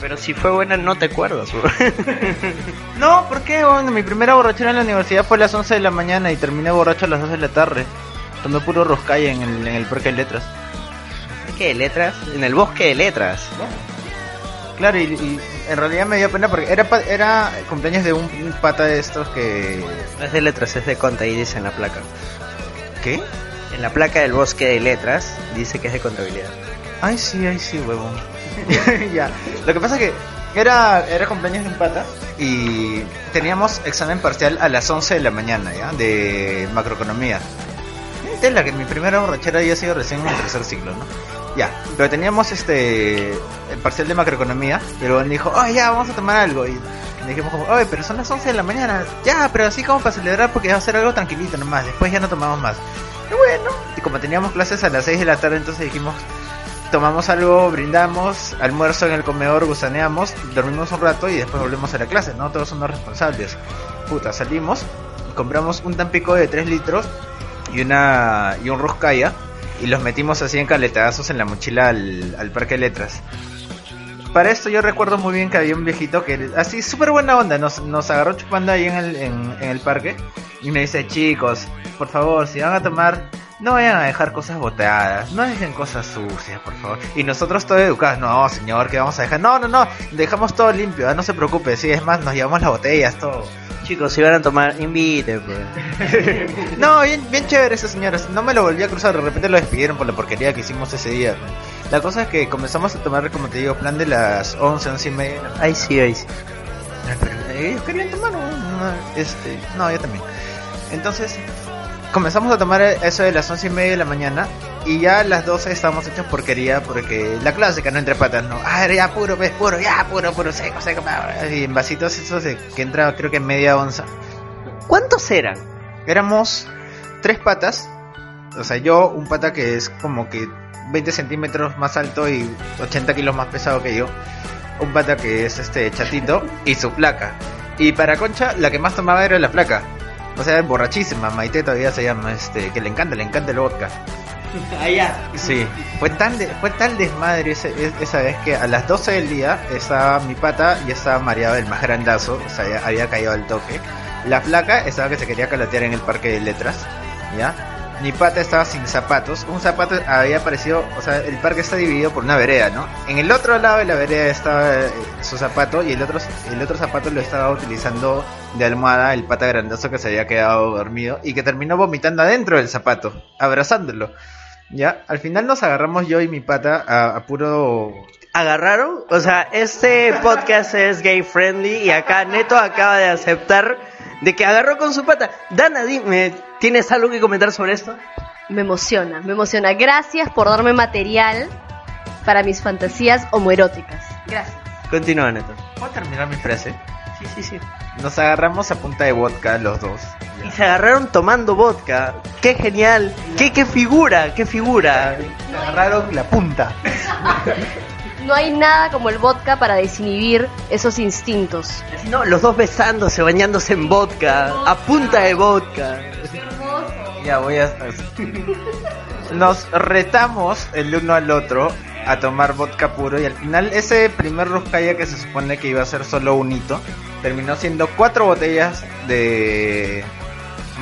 Speaker 2: Pero si fue buena, no te acuerdas. bro. *laughs*
Speaker 1: No, ¿por qué? Bueno, mi primera borrachera en la universidad fue a las 11 de la mañana y terminé borracho a las 2 de la tarde. Tomé puro roscaya en el, en el parque de letras.
Speaker 2: ¿Qué de letras? En el bosque de letras.
Speaker 1: Claro, y, y en realidad me dio pena porque era, pa- era cumpleaños de un, un pata de estos que...
Speaker 2: No es de letras, es de conta y dice en la placa.
Speaker 1: ¿Qué?
Speaker 2: En la placa del bosque de letras dice que es de contabilidad.
Speaker 1: Ay, sí, ay, sí, huevón. *laughs* ya. Lo que pasa es que era, era cumpleaños de un pata y teníamos examen parcial a las 11 de la mañana, ¿ya? De macroeconomía. Es la que mi primera borrachera había sido recién en el tercer ciclo, ¿no? Ya, pero teníamos este el parcial de macroeconomía luego me dijo, ay, ya, vamos a tomar algo. Y dijimos como, oye, pero son las 11 de la mañana. Ya, pero así como para celebrar porque va a ser algo tranquilito nomás. Después ya no tomamos más. Y bueno, y como teníamos clases a las 6 de la tarde, entonces dijimos, tomamos algo, brindamos, almuerzo en el comedor, gusaneamos, dormimos un rato y después volvemos a la clase, ¿no? Todos somos responsables. Puta, salimos, compramos un tampico de 3 litros y una y un roscaya y los metimos así en caletazos en la mochila al, al parque de letras. Para esto yo recuerdo muy bien que había un viejito que así súper buena onda nos, nos agarró chupando ahí en el, en, en el parque y me dice chicos, por favor, si van a tomar, no vayan a dejar cosas boteadas, no dejen cosas sucias, por favor. Y nosotros todo educados, no señor, que vamos a dejar? No, no, no, dejamos todo limpio, ah, no se preocupe, sí, es más, nos llevamos las botellas, todo.
Speaker 2: Chicos, si van a tomar, invite, pues. *laughs*
Speaker 1: No, bien, bien chévere ese señor. No me lo volví a cruzar, de repente lo despidieron por la porquería que hicimos ese día. La cosa es que comenzamos a tomar, como te digo, plan de las 11, 11 y media.
Speaker 2: Ay, sí, ay, sí.
Speaker 1: Ay, pero ellos querían tomar, ¿no? No, Este, no, yo también. Entonces, comenzamos a tomar eso de las 11 y media de la mañana. Y ya a las 12 estábamos hechos porquería porque la clásica, no entre patas, no. Ah, ya puro, ves, puro, ya puro, puro, seco, seco. Y en vasitos esos de, que entra creo que media onza.
Speaker 2: ¿Cuántos eran?
Speaker 1: Éramos tres patas. O sea, yo, un pata que es como que 20 centímetros más alto y 80 kilos más pesado que yo. Un pata que es este chatito y su placa. Y para Concha, la que más tomaba era la placa. O sea, borrachísima, Maite todavía se llama, este, que le encanta, le encanta el vodka. *laughs*
Speaker 2: Allá.
Speaker 1: Sí, fue tan de- fue tal desmadre ese- es- esa vez que a las 12 del día estaba mi pata y estaba mareado el más grandazo, o sea, había caído al toque. La flaca estaba que se quería calatear en el parque de letras, ¿ya? Mi pata estaba sin zapatos, un zapato había aparecido, o sea, el parque está dividido por una vereda, ¿no? En el otro lado de la vereda estaba eh, su zapato y el otro, el otro zapato lo estaba utilizando de almohada el pata grandazo que se había quedado dormido y que terminó vomitando adentro del zapato, abrazándolo. Ya, al final nos agarramos yo y mi pata a, a puro...
Speaker 2: ¿Agarraron? O sea, este podcast es gay friendly y acá Neto acaba de aceptar de que agarró con su pata. Dana, dime, ¿tienes algo que comentar sobre esto?
Speaker 4: Me emociona, me emociona. Gracias por darme material para mis fantasías homoeróticas. Gracias.
Speaker 2: Continúa, Neto.
Speaker 1: ¿Puedo terminar mi frase?
Speaker 2: Sí, sí, sí.
Speaker 1: Nos agarramos a punta de vodka los dos.
Speaker 2: Y se agarraron tomando vodka. ¡Qué genial! ¡Qué, qué figura! ¡Qué figura!
Speaker 5: Agarraron la punta.
Speaker 4: No hay nada como el vodka para desinhibir esos instintos.
Speaker 2: No, los dos besándose, bañándose en vodka, a punta de vodka.
Speaker 1: Ya voy a... Nos retamos el uno al otro a tomar vodka puro y al final ese primer Ruskaya que se supone que iba a ser solo un hito, terminó siendo cuatro botellas de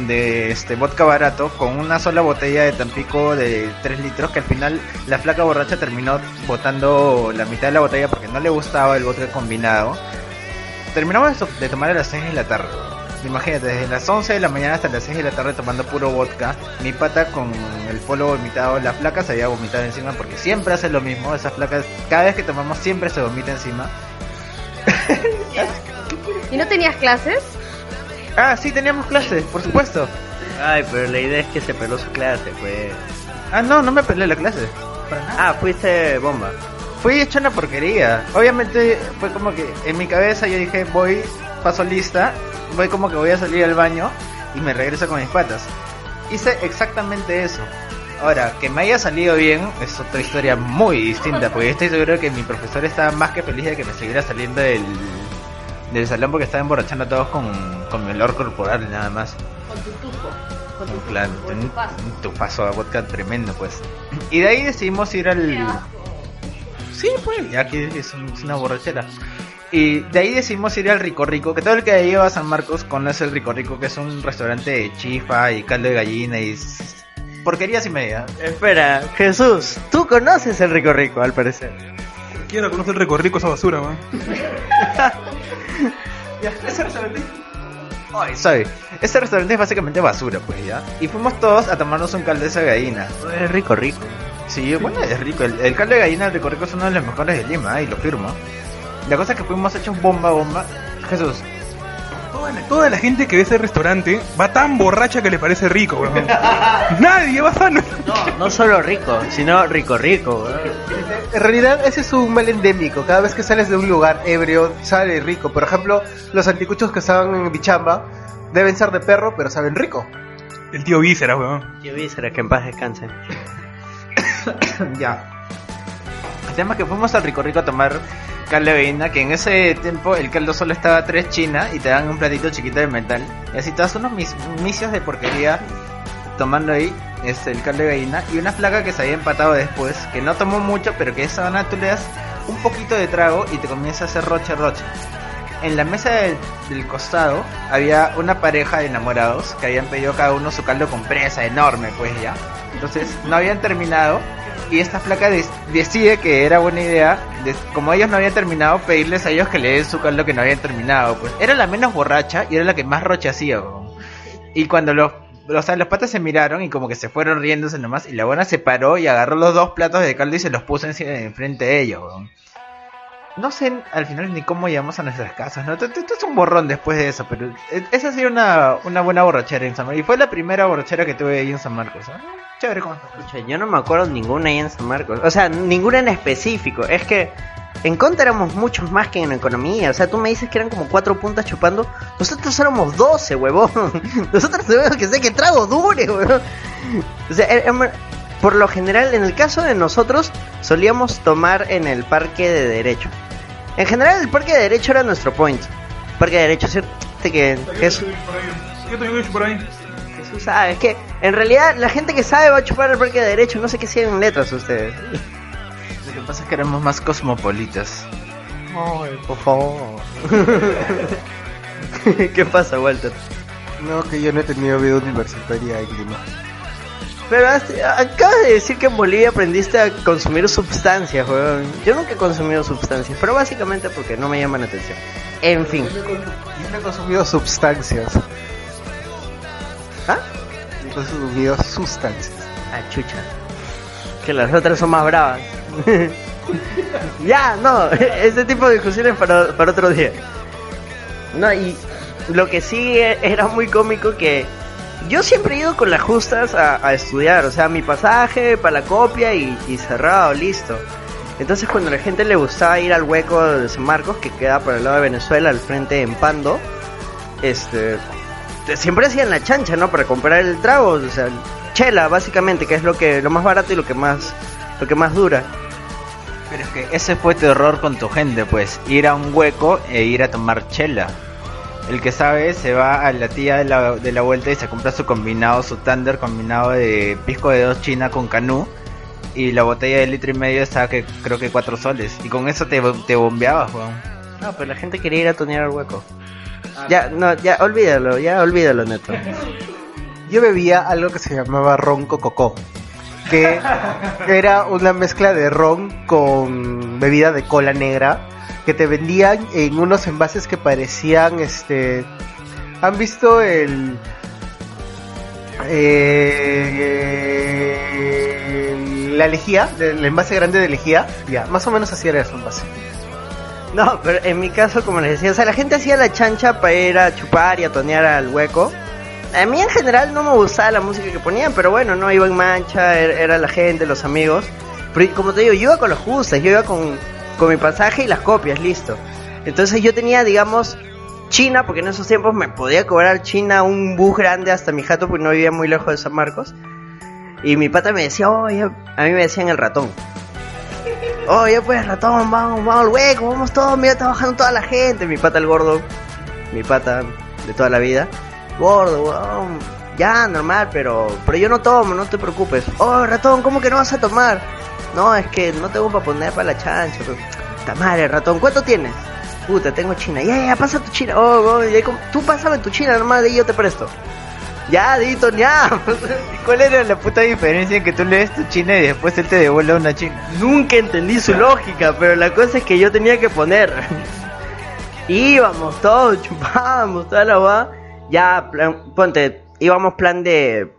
Speaker 1: de este vodka barato con una sola botella de Tampico de 3 litros que al final la flaca borracha terminó botando la mitad de la botella porque no le gustaba el vodka combinado. Terminamos de, tomar a las 6 de la tarde. Imagínate, desde las 11 de la mañana hasta las 6 de la tarde tomando puro vodka. Mi pata con el polo vomitado, la flaca se había vomitado encima porque siempre hace lo mismo. Esas flacas, cada vez que tomamos siempre se vomita encima. *laughs*
Speaker 4: ¿Y no tenías clases?
Speaker 1: Ah, sí, teníamos clases, por supuesto.
Speaker 2: Ay, pero la idea es que se peló su clase, pues.
Speaker 1: Ah, no, no me peleé la clase.
Speaker 2: Ah, fuiste bomba.
Speaker 1: Fui hecho una porquería. Obviamente fue como que en mi cabeza yo dije, voy, paso lista, voy como que voy a salir al baño y me regreso con mis patas. Hice exactamente eso. Ahora, que me haya salido bien es otra historia muy distinta, porque estoy seguro que mi profesor estaba más que feliz de que me siguiera saliendo del, del salón porque estaba emborrachando a todos con, con mi olor corporal nada más.
Speaker 4: Con tu tufo. Con tu,
Speaker 1: Claro, un,
Speaker 4: tu paso.
Speaker 1: un tufazo de vodka tremendo, pues. Y de ahí decidimos ir al. Sí, pues, ya que es, un- es una borrachera. Y de ahí decidimos ir al Rico Rico, que todo el que lleva a San Marcos conoce el Rico Rico, que es un restaurante de chifa y caldo de gallina y porquerías y media.
Speaker 2: Espera, Jesús, tú conoces el Rico Rico, al parecer.
Speaker 3: Quiera conocer el recorrido esa basura, weón. *laughs*
Speaker 1: Ya, ese restaurante. Ay, soy. Ese restaurante es básicamente basura, pues ya. Y fuimos todos a tomarnos un caldo de esa gallina.
Speaker 2: Es Rico Rico.
Speaker 1: Sí, bueno, es rico. El, el caldo de gallina del Rico Rico es uno de los mejores de Lima, y lo firmo. La cosa es que fuimos hechos bomba, bomba. Jesús,
Speaker 3: Toda la, toda la gente que ve ese restaurante va tan borracha que le parece rico, weón. *laughs* Nadie va sano.
Speaker 2: No, no solo rico, sino rico rico. weón.
Speaker 5: En realidad ese es un mal endémico. Cada vez que sales de un lugar ebrio, sale rico. Por ejemplo, los anticuchos que estaban en Bichamba deben ser de perro, pero saben rico.
Speaker 3: El tío Vísceras, weón.
Speaker 2: Yo vi, será que en paz descanse. *coughs*
Speaker 1: ya. El tema es que fuimos al Rico Rico a tomar caldo de gallina, que en ese tiempo el caldo solo estaba tres chinas y te dan un platito chiquito de metal. Y así todos unos mis, misios de porquería tomando ahí este, el caldo de gallina. Y una flaca que se había empatado después, que no tomó mucho, pero que esa zona tú le das un poquito de trago y te comienza a hacer roche roche. En la mesa del, del costado había una pareja de enamorados que habían pedido cada uno su caldo con presa enorme, pues ya. Entonces no habían terminado y esta flaca des- decide que era buena idea, de- como ellos no habían terminado, pedirles a ellos que le den su caldo que no habían terminado. Pues era la menos borracha y era la que más roche hacía. Y cuando los, los patas se miraron y como que se fueron riéndose nomás y la buena se paró y agarró los dos platos de caldo y se los puso enfrente de ellos. weón. No sé al final ni cómo llegamos a nuestras casas, ¿no? Esto es un borrón después de eso, pero esa ha una, una buena borrachera en San Marcos. Y fue la primera borrachera que tuve ahí en San Marcos. ¿ah? Chévere, ¿cómo estás?
Speaker 2: Escucha, yo no me acuerdo ninguna ahí en San Marcos. O sea, ninguna en específico. Es que en Conta éramos muchos más que en economía. O sea, tú me dices que eran como cuatro puntas chupando. Nosotros éramos doce, huevón. *laughs* Nosotros tenemos que sé que trago dure, huevón. O sea, er- em- por lo general, en el caso de nosotros, solíamos tomar en el parque de derecho. En general, el parque de derecho era nuestro point. Parque de derecho, ¿cierto? Que, que es,
Speaker 3: Yo voy por ahí.
Speaker 2: Jesús sabe, es que en realidad la gente que sabe va a chupar el parque de derecho, no sé qué siguen letras ustedes.
Speaker 1: Lo que pasa es que éramos más cosmopolitas.
Speaker 2: Ay, por favor. *laughs* ¿Qué pasa, Walter?
Speaker 5: No, que yo no he tenido vida universitaria en Lima.
Speaker 2: Pero has- acabas de decir que en Bolivia aprendiste a consumir sustancias, weón. Yo nunca he consumido sustancias, pero básicamente porque no me llaman la atención. En fin.
Speaker 5: Yo no he consumido sustancias. He consumido sustancias.
Speaker 2: Ah, chucha. Que las otras son más bravas. *laughs* ya, no, *laughs* este tipo de discusiones para, para otro día. No, y lo que sí e- era muy cómico que yo siempre he ido con las justas a, a estudiar, o sea, mi pasaje para la copia y, y cerrado, listo. Entonces cuando a la gente le gustaba ir al hueco de San Marcos, que queda por el lado de Venezuela, al frente en Pando, este, siempre hacían la chancha, ¿no? Para comprar el trago, o sea, chela, básicamente, que es lo que lo más barato y lo que más lo que más dura.
Speaker 1: Pero es que ese fue tu error con tu gente, pues. Ir a un hueco e ir a tomar chela. El que sabe se va a la tía de la, de la vuelta y se compra su combinado, su thunder combinado de pisco de dos china con canú. y la botella de litro y medio estaba que creo que cuatro soles. Y con eso te, te bombeabas, weón.
Speaker 2: No, pero la gente quería ir a tonear al hueco. Ya, no, ya, olvídalo, ya, olvídalo, neto.
Speaker 5: Yo bebía algo que se llamaba ron cococó, que *laughs* era una mezcla de ron con bebida de cola negra que te vendían en unos envases que parecían, este, ¿han visto el eh, la lejía, el envase grande de lejía? Ya, más o menos así era ese envase.
Speaker 2: No, pero en mi caso, como les decía, o sea, la gente hacía la chancha para ir a chupar y a al hueco. A mí en general no me gustaba la música que ponían, pero bueno, no iba en mancha, er- era la gente, los amigos. Pero como te digo, yo iba con los justos, yo iba con, con mi pasaje y las copias, listo. Entonces yo tenía, digamos, China, porque en esos tiempos me podía cobrar China un bus grande hasta mi jato, porque no vivía muy lejos de San Marcos. Y mi pata me decía, oye, a mí me decían el ratón. Oye, pues ratón, vamos, vamos al hueco, vamos todos, mira, está bajando toda la gente. Mi pata el gordo, mi pata de toda la vida. Gordo, ya, normal, pero, pero yo no tomo, no te preocupes. Oh, ratón, ¿cómo que no vas a tomar? No, es que no tengo para poner para la chancha. Pero... Está madre, ratón, ¿cuánto tienes? Puta, tengo china. Ya, ya, pasa tu china. Oh, oh, ya, tú pásame tu china, de ahí yo te presto. Ya, Dito, ya.
Speaker 1: ¿Y *laughs* cuál era la puta diferencia en que tú le des tu china y después él te devuelve una china?
Speaker 2: Nunca entendí su lógica, pero la cosa es que yo tenía que poner. íbamos todos, chupábamos, toda la va. Ya, plan- ponte, íbamos plan de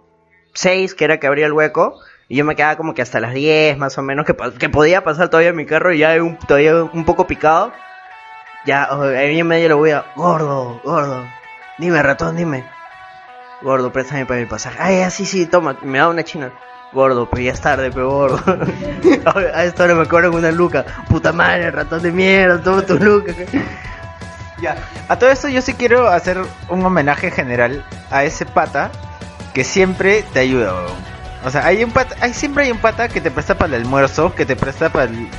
Speaker 2: 6, que era que abría el hueco. Y yo me quedaba como que hasta las 10, más o menos, que, que podía pasar todavía mi carro y ya un, todavía un poco picado. Ya, oh, ahí en medio lo voy a, gordo, gordo, dime ratón, dime. Gordo, préstame para mi pasaje. Ay, así, sí, toma, me da una china. Gordo, pero ya es tarde, pero gordo. *laughs* a esta hora me cobran una luca. Puta madre, ratón de mierda, toma tu luca.
Speaker 1: Ya, a todo esto yo sí quiero hacer un homenaje general a ese pata que siempre te ayuda. O sea, hay un pata, hay, siempre hay un pata que te presta para el almuerzo, que te presta para el...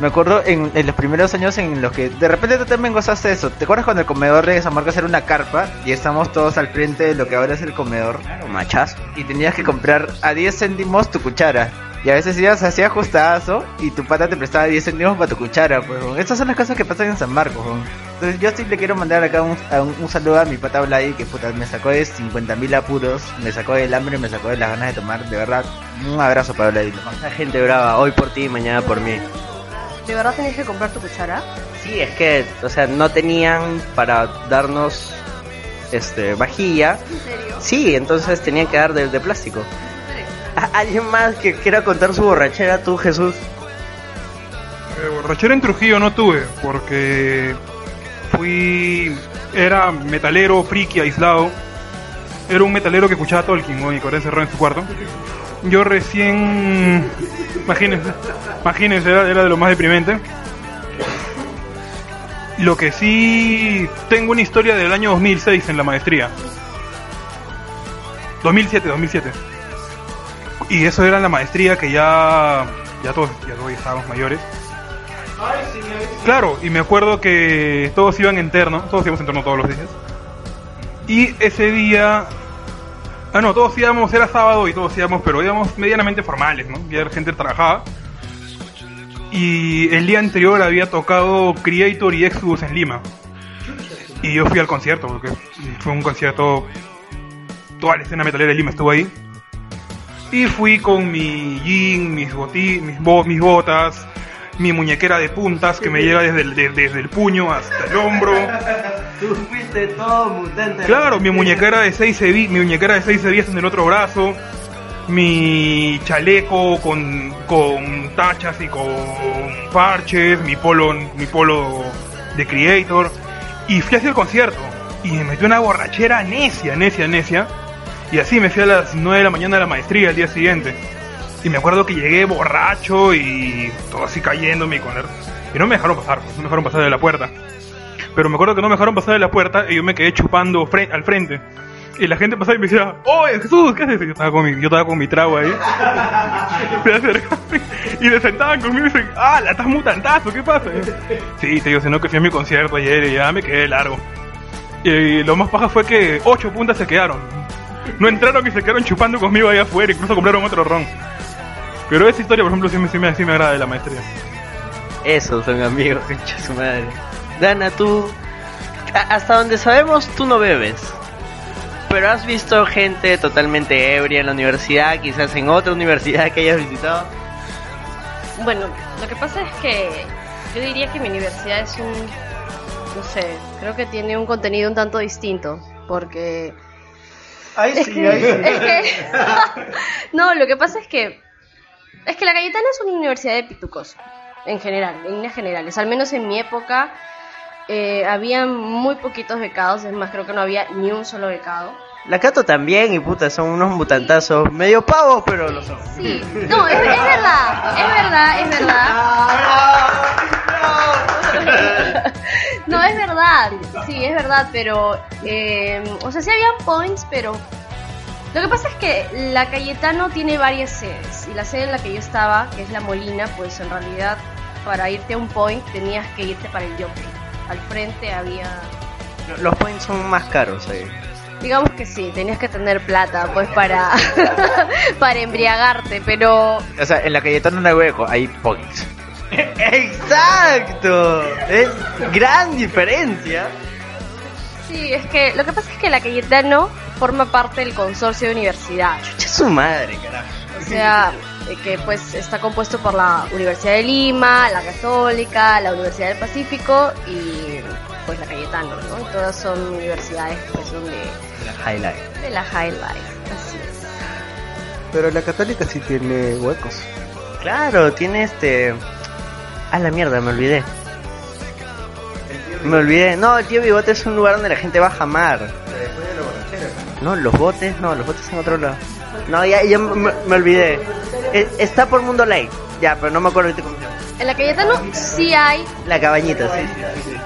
Speaker 1: me acuerdo en, en los primeros años en los que de repente tú también gozaste eso. ¿Te acuerdas cuando el comedor de San Marcos era una carpa y estamos todos al frente de lo que ahora es el comedor?
Speaker 2: Machazo.
Speaker 1: y tenías que comprar a 10 céntimos tu cuchara. Y a veces ibas así ajustazo y tu pata te prestaba 10 céntimos para tu cuchara. Pues. Estas son las cosas que pasan en San Marcos. Entonces yo sí le quiero mandar acá un, a un, un saludo a mi pata Vladi que puta, me sacó de 50 mil apuros, me sacó del hambre, me sacó de las ganas de tomar. De verdad, un abrazo para Vladi.
Speaker 2: La gente brava, hoy por ti, mañana por mí.
Speaker 4: ¿De verdad tenías que comprar tu cuchara?
Speaker 2: Sí, es que, o sea, no tenían para darnos este vajilla.
Speaker 4: ¿En serio?
Speaker 2: Sí, entonces tenían que dar de, de plástico. ¿A- ¿Alguien más que quiera contar su borrachera, tú, Jesús?
Speaker 3: Eh, borrachera en Trujillo no tuve, porque fui. Era metalero, friki, aislado. Era un metalero que escuchaba Tolkien, ¿no? y que ahora encerrado en su cuarto. Yo recién. Imagínense, era, era de lo más deprimente. Lo que sí. Tengo una historia del año 2006 en la maestría. 2007, 2007. Y eso era la maestría que ya. Ya todos, ya todos estábamos mayores. Claro, y me acuerdo que todos iban en terno, todos íbamos en terno todos los días. Y ese día. Ah, no, todos íbamos, era sábado y todos íbamos, pero íbamos medianamente formales, ¿no? Ya la gente trabajaba. Y el día anterior había tocado Creator y Exodus en Lima. Y yo fui al concierto, porque fue un concierto. Toda la escena metalera de Lima estuvo ahí. Y fui con mi jean, mis, boti mis, bo- mis botas, mi muñequera de puntas que me llega desde el, de- desde el puño hasta el hombro. *laughs*
Speaker 2: Tú fuiste todo mutante.
Speaker 3: Claro, mi muñequera de 6 mi muñequera de 6 días en el otro brazo, mi chaleco con, con tachas y con parches, mi polo, mi polo de Creator. Y fui hacia el concierto y me metí una borrachera necia, necia, necia. Y así me fui a las 9 de la mañana a la maestría el día siguiente. Y me acuerdo que llegué borracho y todo así cayéndome y con el- Y no me dejaron pasar, no me dejaron pasar de la puerta. Pero me acuerdo que no me dejaron pasar de la puerta y yo me quedé chupando al frente. Y la gente pasaba y me decía, ¡Oye, Jesús! ¿Qué haces? Yo estaba con mi, yo estaba con mi trago ahí. *laughs* Me y se sentaban conmigo y dicen, ¡Ah, la estás mutantazo! ¿Qué pasa? Sí, te digo, sino que fui a mi concierto ayer y ya me quedé largo. Y lo más paja fue que ocho puntas se quedaron. No entraron y se quedaron chupando conmigo ahí afuera, incluso compraron otro ron. Pero esa historia, por ejemplo, sí me, sí me, sí me agrada de la maestría.
Speaker 2: Esos son amigos, *laughs* concha su madre. Dana, tú. Hasta donde sabemos, tú no bebes. Pero has visto gente totalmente ebria en la universidad, quizás en otra universidad que hayas visitado.
Speaker 4: Bueno, lo que pasa es que yo diría que mi universidad es un, no sé, creo que tiene un contenido un tanto distinto, porque
Speaker 5: Ahí
Speaker 4: es
Speaker 5: sí,
Speaker 4: que,
Speaker 5: ahí sí.
Speaker 4: es que- *laughs* *laughs* no, lo que pasa es que es que la Cayetana es una universidad de pitucos, en general, en líneas generales. Al menos en mi época eh, había muy poquitos becados, es más, creo que no había ni un solo becado.
Speaker 2: La Cato también, y puta, son unos mutantazos medio pavos, pero lo son.
Speaker 4: Sí, no, es, es verdad, es verdad, es verdad. *laughs* No, es verdad, sí, es verdad, pero, eh, o sea, sí había points, pero lo que pasa es que la Cayetano tiene varias sedes, y la sede en la que yo estaba, que es la Molina, pues en realidad para irte a un point tenías que irte para el jockey. Al frente había,
Speaker 2: Los points son más caros ahí.
Speaker 4: digamos que sí, tenías que tener plata, pues para, *laughs* para embriagarte, pero
Speaker 1: O sea, en la Cayetano no hay hueco, hay points. *laughs*
Speaker 2: ¡Exacto! Es gran diferencia.
Speaker 4: Sí, es que lo que pasa es que la Cayetano forma parte del consorcio de universidad.
Speaker 2: Chucha su madre, carajo.
Speaker 4: O sea, que pues está compuesto por la Universidad de Lima, la Católica, la Universidad del Pacífico y pues la Cayetano, ¿no? Y todas son universidades pues son de,
Speaker 2: Highlight.
Speaker 4: de la High Life, así es.
Speaker 5: Pero la católica sí tiene huecos.
Speaker 2: Claro, tiene este. A la mierda, me olvidé. Me olvidé. No, el tío Bigote es un lugar donde la gente va a jamar. No, los botes, no, los botes en otro lado. No, ya, ya me, me olvidé. Eh, Está por Mundo Lake. Ya, pero no me acuerdo cómo se llama.
Speaker 4: En la Cayetano sí hay,
Speaker 2: La cabañita, sí.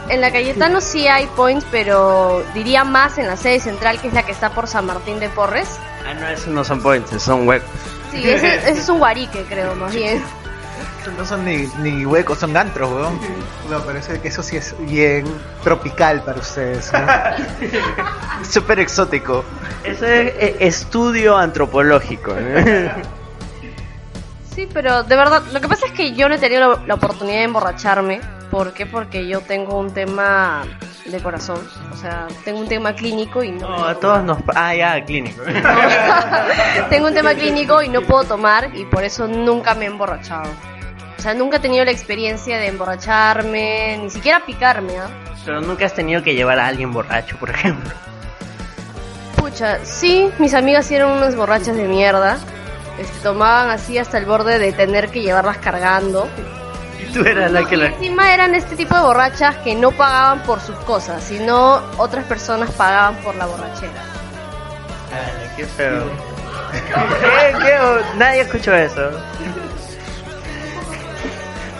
Speaker 4: en la Cayetano sí hay points, pero diría más en la sede central que es la que está por San Martín de Porres.
Speaker 2: Ah, no, esos no son points, son huecos.
Speaker 4: Sí, ese, ese es un guarique, creo, más *laughs* bien.
Speaker 1: No son ni, ni huecos, son gantros, weón.
Speaker 5: No, parece que eso sí es bien tropical para ustedes. ¿no? *laughs*
Speaker 1: Súper exótico.
Speaker 2: Eso es eh, estudio antropológico. ¿eh?
Speaker 4: Sí, pero de verdad, lo que pasa es que yo no he tenido la, la oportunidad de emborracharme. ¿Por qué? Porque yo tengo un tema de corazón. O sea, tengo un tema clínico y no.
Speaker 2: No, a todos nos. Ah, ya, clínico. *laughs*
Speaker 4: tengo un tema clínico y no puedo tomar y por eso nunca me he emborrachado. Sea, nunca he tenido la experiencia de emborracharme, ni siquiera picarme, ¿ah?
Speaker 2: Pero nunca has tenido que llevar a alguien borracho, por ejemplo.
Speaker 4: Pucha, sí, mis amigas eran unas borrachas de mierda. Este, tomaban así hasta el borde de tener que llevarlas cargando.
Speaker 2: Y tú eras la que la.
Speaker 4: encima eran este tipo de borrachas que no pagaban por sus cosas, sino otras personas pagaban por la borrachera.
Speaker 2: Qué feo. *laughs* ¿Qué, qué? Nadie escuchó eso.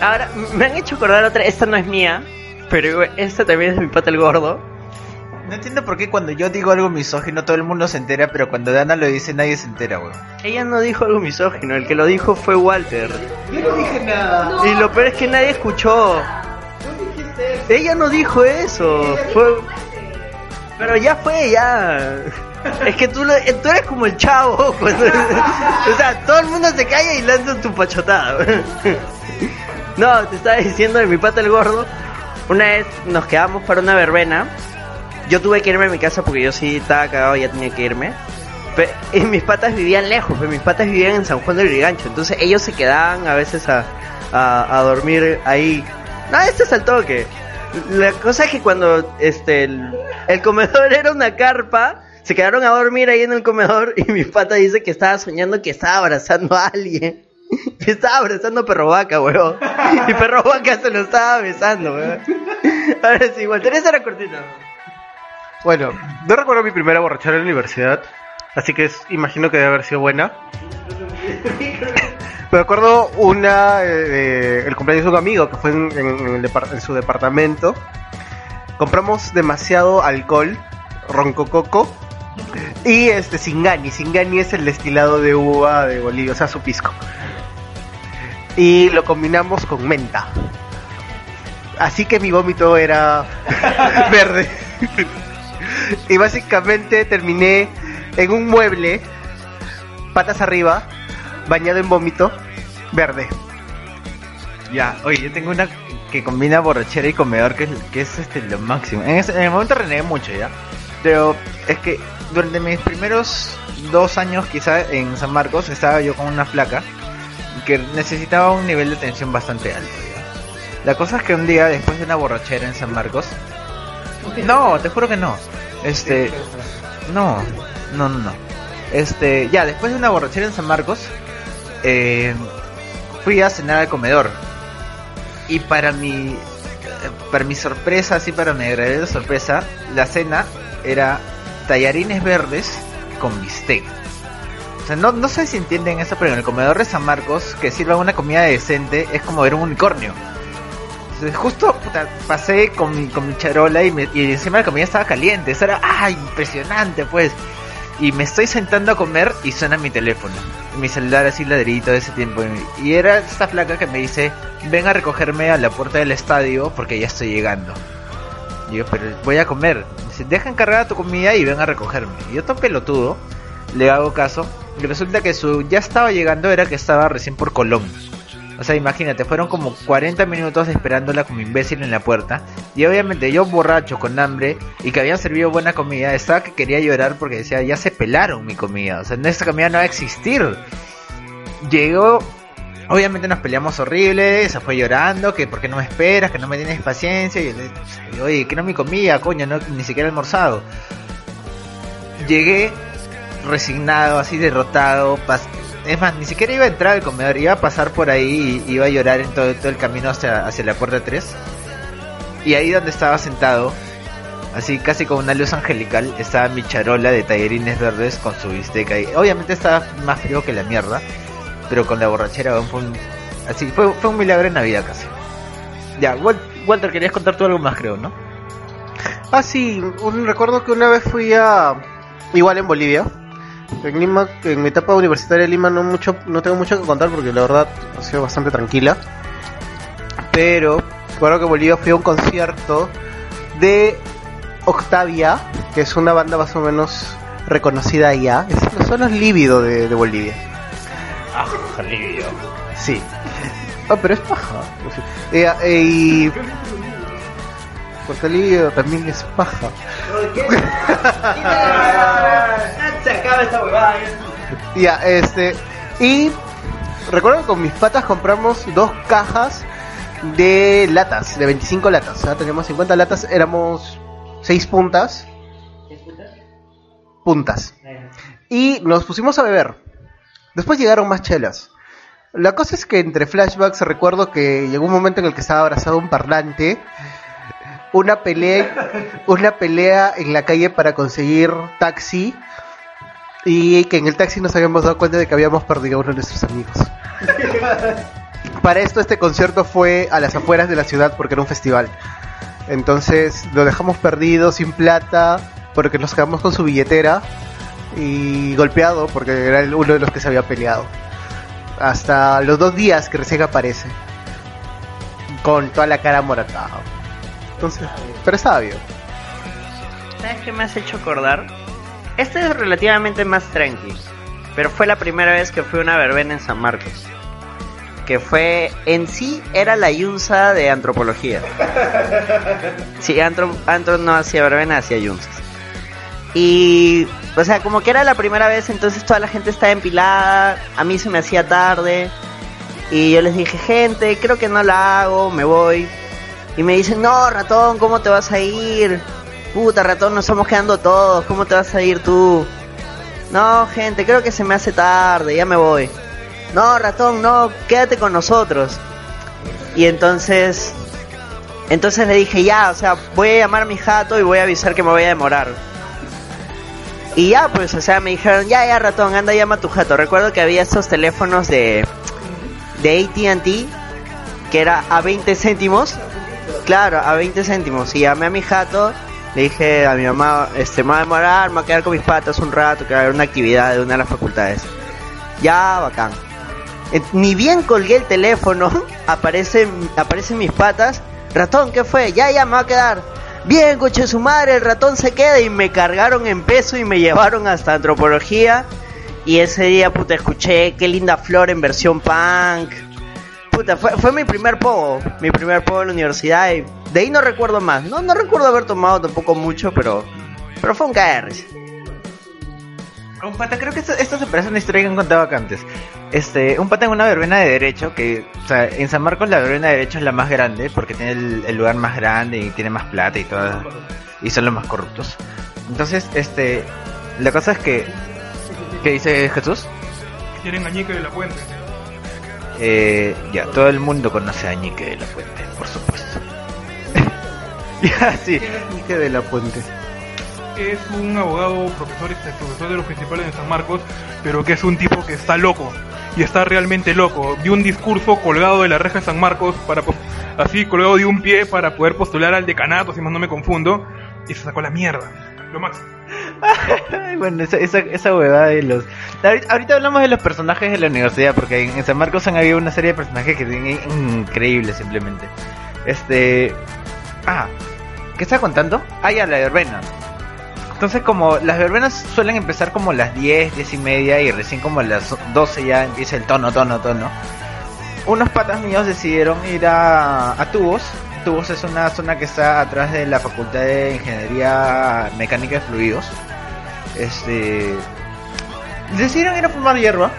Speaker 2: Ahora, me han hecho acordar otra. Esta no es mía, pero esta también es mi pata el gordo.
Speaker 1: No entiendo por qué cuando yo digo algo misógino todo el mundo se entera, pero cuando Dana lo dice nadie se entera, weón.
Speaker 2: Ella no dijo algo misógino, el que lo dijo fue Walter.
Speaker 5: Yo no dije nada.
Speaker 2: Y lo peor es que nadie escuchó. Ella no dijo eso. Fue... Pero ya fue, ya. Es que tú, lo- tú eres como el chavo. cuando- *laughs* O sea, todo el mundo se calla y lanza tu pachotada. *laughs* No, te estaba diciendo de mi pata el gordo. Una vez nos quedamos para una verbena. Yo tuve que irme a mi casa porque yo sí estaba cagado ya tenía que irme. Pe- y mis patas vivían lejos, pues mis patas vivían en San Juan del Brigancho. Entonces ellos se quedaban a veces a, a, dormir ahí. No, este es al toque. La cosa es que cuando este el, el comedor *laughs* era una carpa, se quedaron a dormir ahí en el comedor y mi pata dice que estaba soñando que estaba abrazando a alguien. *laughs* Estaba abrazando Perro Vaca, weón. Y Perro Vaca se lo estaba besando, weón. Ahora sí, igual, tenés era cortita.
Speaker 5: Bueno, no recuerdo mi primera borrachera en la universidad, así que es- imagino que debe haber sido buena. *laughs* Me acuerdo una, eh, de- el cumpleaños de un amigo que fue en, en- en el depar- en su departamento. Compramos demasiado alcohol, roncococo y este Singani. Singani es el destilado de uva de Bolivia, o sea, su pisco. Y lo combinamos con menta. Así que mi vómito era *laughs* verde. y básicamente terminé en un mueble, patas arriba, bañado en vómito, Verde.
Speaker 1: Ya, oye, yo tengo una que combina borrachera y comedor, que es, que es este, lo máximo. En, en el momento renegué mucho ya. Pero es que durante mis primeros dos años, quizá en San Marcos, estaba yo con una flaca que necesitaba un nivel de tensión bastante alto. ¿ya? La cosa es que un día, después de una borrachera en San Marcos, no, te juro que no. Este, no, no, no, no. Este, ya, después de una borrachera en San Marcos, eh, fui a cenar al comedor. Y para mi, eh, para mi sorpresa, así para mi agradable sorpresa, la cena era tallarines verdes con bistec. O sea, no, no sé si entienden eso, pero en el comedor de San Marcos, que sirva una comida decente, es como ver un unicornio. Entonces, justo puta, pasé con mi, con mi charola y, me- y encima la comida estaba caliente. Eso era, ¡ah! Impresionante, pues. Y me estoy sentando a comer y suena mi teléfono. Mi celular así ladrito de ese tiempo. Y era esta flaca que me dice, ven a recogerme a la puerta del estadio porque ya estoy llegando. Yo, pero voy a comer. Dice, deja encargada tu comida y ven a recogerme. Y yo todo pelotudo, le hago caso. Y resulta que su ya estaba llegando era que estaba recién por Colón. O sea, imagínate, fueron como 40 minutos esperándola como imbécil en la puerta. Y obviamente yo borracho, con hambre, y que habían servido buena comida, estaba que quería llorar porque decía, ya se pelaron mi comida. O sea, esta comida no va a existir. Llegó, obviamente nos peleamos horrible, se fue llorando, que por qué no me esperas, que no me tienes paciencia. Y yo le oye, que no mi comida, coño, no, ni siquiera almorzado. Llegué resignado, así derrotado. Es más, ni siquiera iba a entrar al comedor, iba a pasar por ahí y iba a llorar en todo, todo el camino hacia, hacia la puerta 3. Y ahí donde estaba sentado, así casi con una luz angelical, estaba mi charola de tallarines verdes con su bistec ahí. Obviamente estaba más frío que la mierda, pero con la borrachera fue un, así, fue, fue un milagro en Navidad casi. Ya, Wal- Walter, querías contar tú algo más, creo, ¿no?
Speaker 5: Ah, sí, un, recuerdo que una vez fui a. Igual en Bolivia. En Lima, en mi etapa universitaria de Lima no mucho, no tengo mucho que contar porque la verdad ha sido bastante tranquila. Pero recuerdo que Bolivia fui a un concierto de Octavia, que es una banda más o menos reconocida allá. Es, son los lívidos de Bolivia.
Speaker 1: Ah, alivio.
Speaker 5: Sí. Ah, pero es paja. Eh, eh, y. Portalillo también es paja.
Speaker 2: Se acaba esta huevada.
Speaker 5: Ya, este. Y recuerdo que con mis patas compramos dos cajas de latas, de 25 latas. ¿ah? Teníamos 50 latas, éramos 6 puntas. Puntas. Y nos pusimos a beber. Después llegaron más chelas. La cosa es que entre flashbacks recuerdo que llegó un momento en el que estaba abrazado un parlante. Una pelea, una pelea en la calle para conseguir taxi y que en el taxi nos habíamos dado cuenta de que habíamos perdido a uno de nuestros amigos. Para esto este concierto fue a las afueras de la ciudad porque era un festival. Entonces lo dejamos perdido, sin plata, porque nos quedamos con su billetera y golpeado porque era uno de los que se había peleado. Hasta los dos días que recién aparece. Con toda la cara moratada. Entonces, pero estaba bien.
Speaker 2: ¿Sabes qué me has hecho acordar? Este es relativamente más tranqui, pero fue la primera vez que fui a una verbena en San Marcos. Que fue, en sí, era la yunza de antropología. *laughs* Sí, antro, antro no hacía verbena, hacía yunzas. Y, o sea, como que era la primera vez, entonces toda la gente estaba empilada, a mí se me hacía tarde. Y yo les dije, gente, creo que no la hago, me voy. Y me dicen, no, ratón, ¿cómo te vas a ir? Puta, ratón, nos estamos quedando todos, ¿cómo te vas a ir tú? No, gente, creo que se me hace tarde, ya me voy. No, ratón, no, quédate con nosotros. Y entonces, entonces le dije, ya, o sea, voy a llamar a mi jato y voy a avisar que me voy a demorar. Y ya, pues, o sea, me dijeron, ya, ya, ratón, anda, llama a tu jato. Recuerdo que había estos teléfonos de, de ATT, que era a 20 céntimos. Claro, a 20 céntimos. Y llamé a mi jato, le dije a mi mamá, este, me voy a demorar, me voy a quedar con mis patas un rato, que va a haber una actividad de una de las facultades. Ya, bacán. Ni bien colgué el teléfono, *laughs* aparecen, aparecen mis patas. Ratón, ¿qué fue? Ya, ya, me va a quedar. Bien, coche su madre, el ratón se queda y me cargaron en peso y me llevaron hasta antropología. Y ese día, puta, escuché qué linda flor en versión punk. Puta, fue, fue mi primer pogo, mi primer pogo en la universidad y de ahí no recuerdo más. No, no recuerdo haber tomado tampoco mucho, pero, pero fue un KR.
Speaker 1: Un pata, creo que esto se parece a una historia que han contado acá antes. Este, un pata en una verbena de derecho, que, o sea, en San Marcos la verbena de derecho es la más grande, porque tiene el, el lugar más grande y tiene más plata y todo, y son los más corruptos. Entonces, este, la cosa es que, ¿qué dice Jesús?
Speaker 3: Tienen añique de la fuente.
Speaker 1: Eh, ya, todo el mundo conoce a Ñique de la Fuente, por supuesto. *laughs* ya, sí.
Speaker 5: Ñique de la Fuente.
Speaker 3: Es un abogado, profesor, este, profesor de los principales de San Marcos, pero que es un tipo que está loco. Y está realmente loco. Dio un discurso colgado de la reja de San Marcos, para así colgado de un pie para poder postular al decanato, si más no me confundo. Y se sacó la mierda. Lo máximo. *laughs*
Speaker 1: Bueno, esa, esa, esa huevada de los... Ahorita, hablamos de los personajes de la universidad, porque en, San Marcos han habido una serie de personajes que in- increíbles simplemente. Este... Ah, ¿qué estaba contando? Ah, ya, la verbena. Entonces como las verbenas suelen empezar como las 10, 10 y media y recién como las 12 ya empieza el tono, tono, tono. Unos patas míos decidieron ir a, a Tubos. Tubos es una zona que está atrás de la Facultad de Ingeniería Mecánica de Fluidos. Este. Decidieron ir a fumar hierba.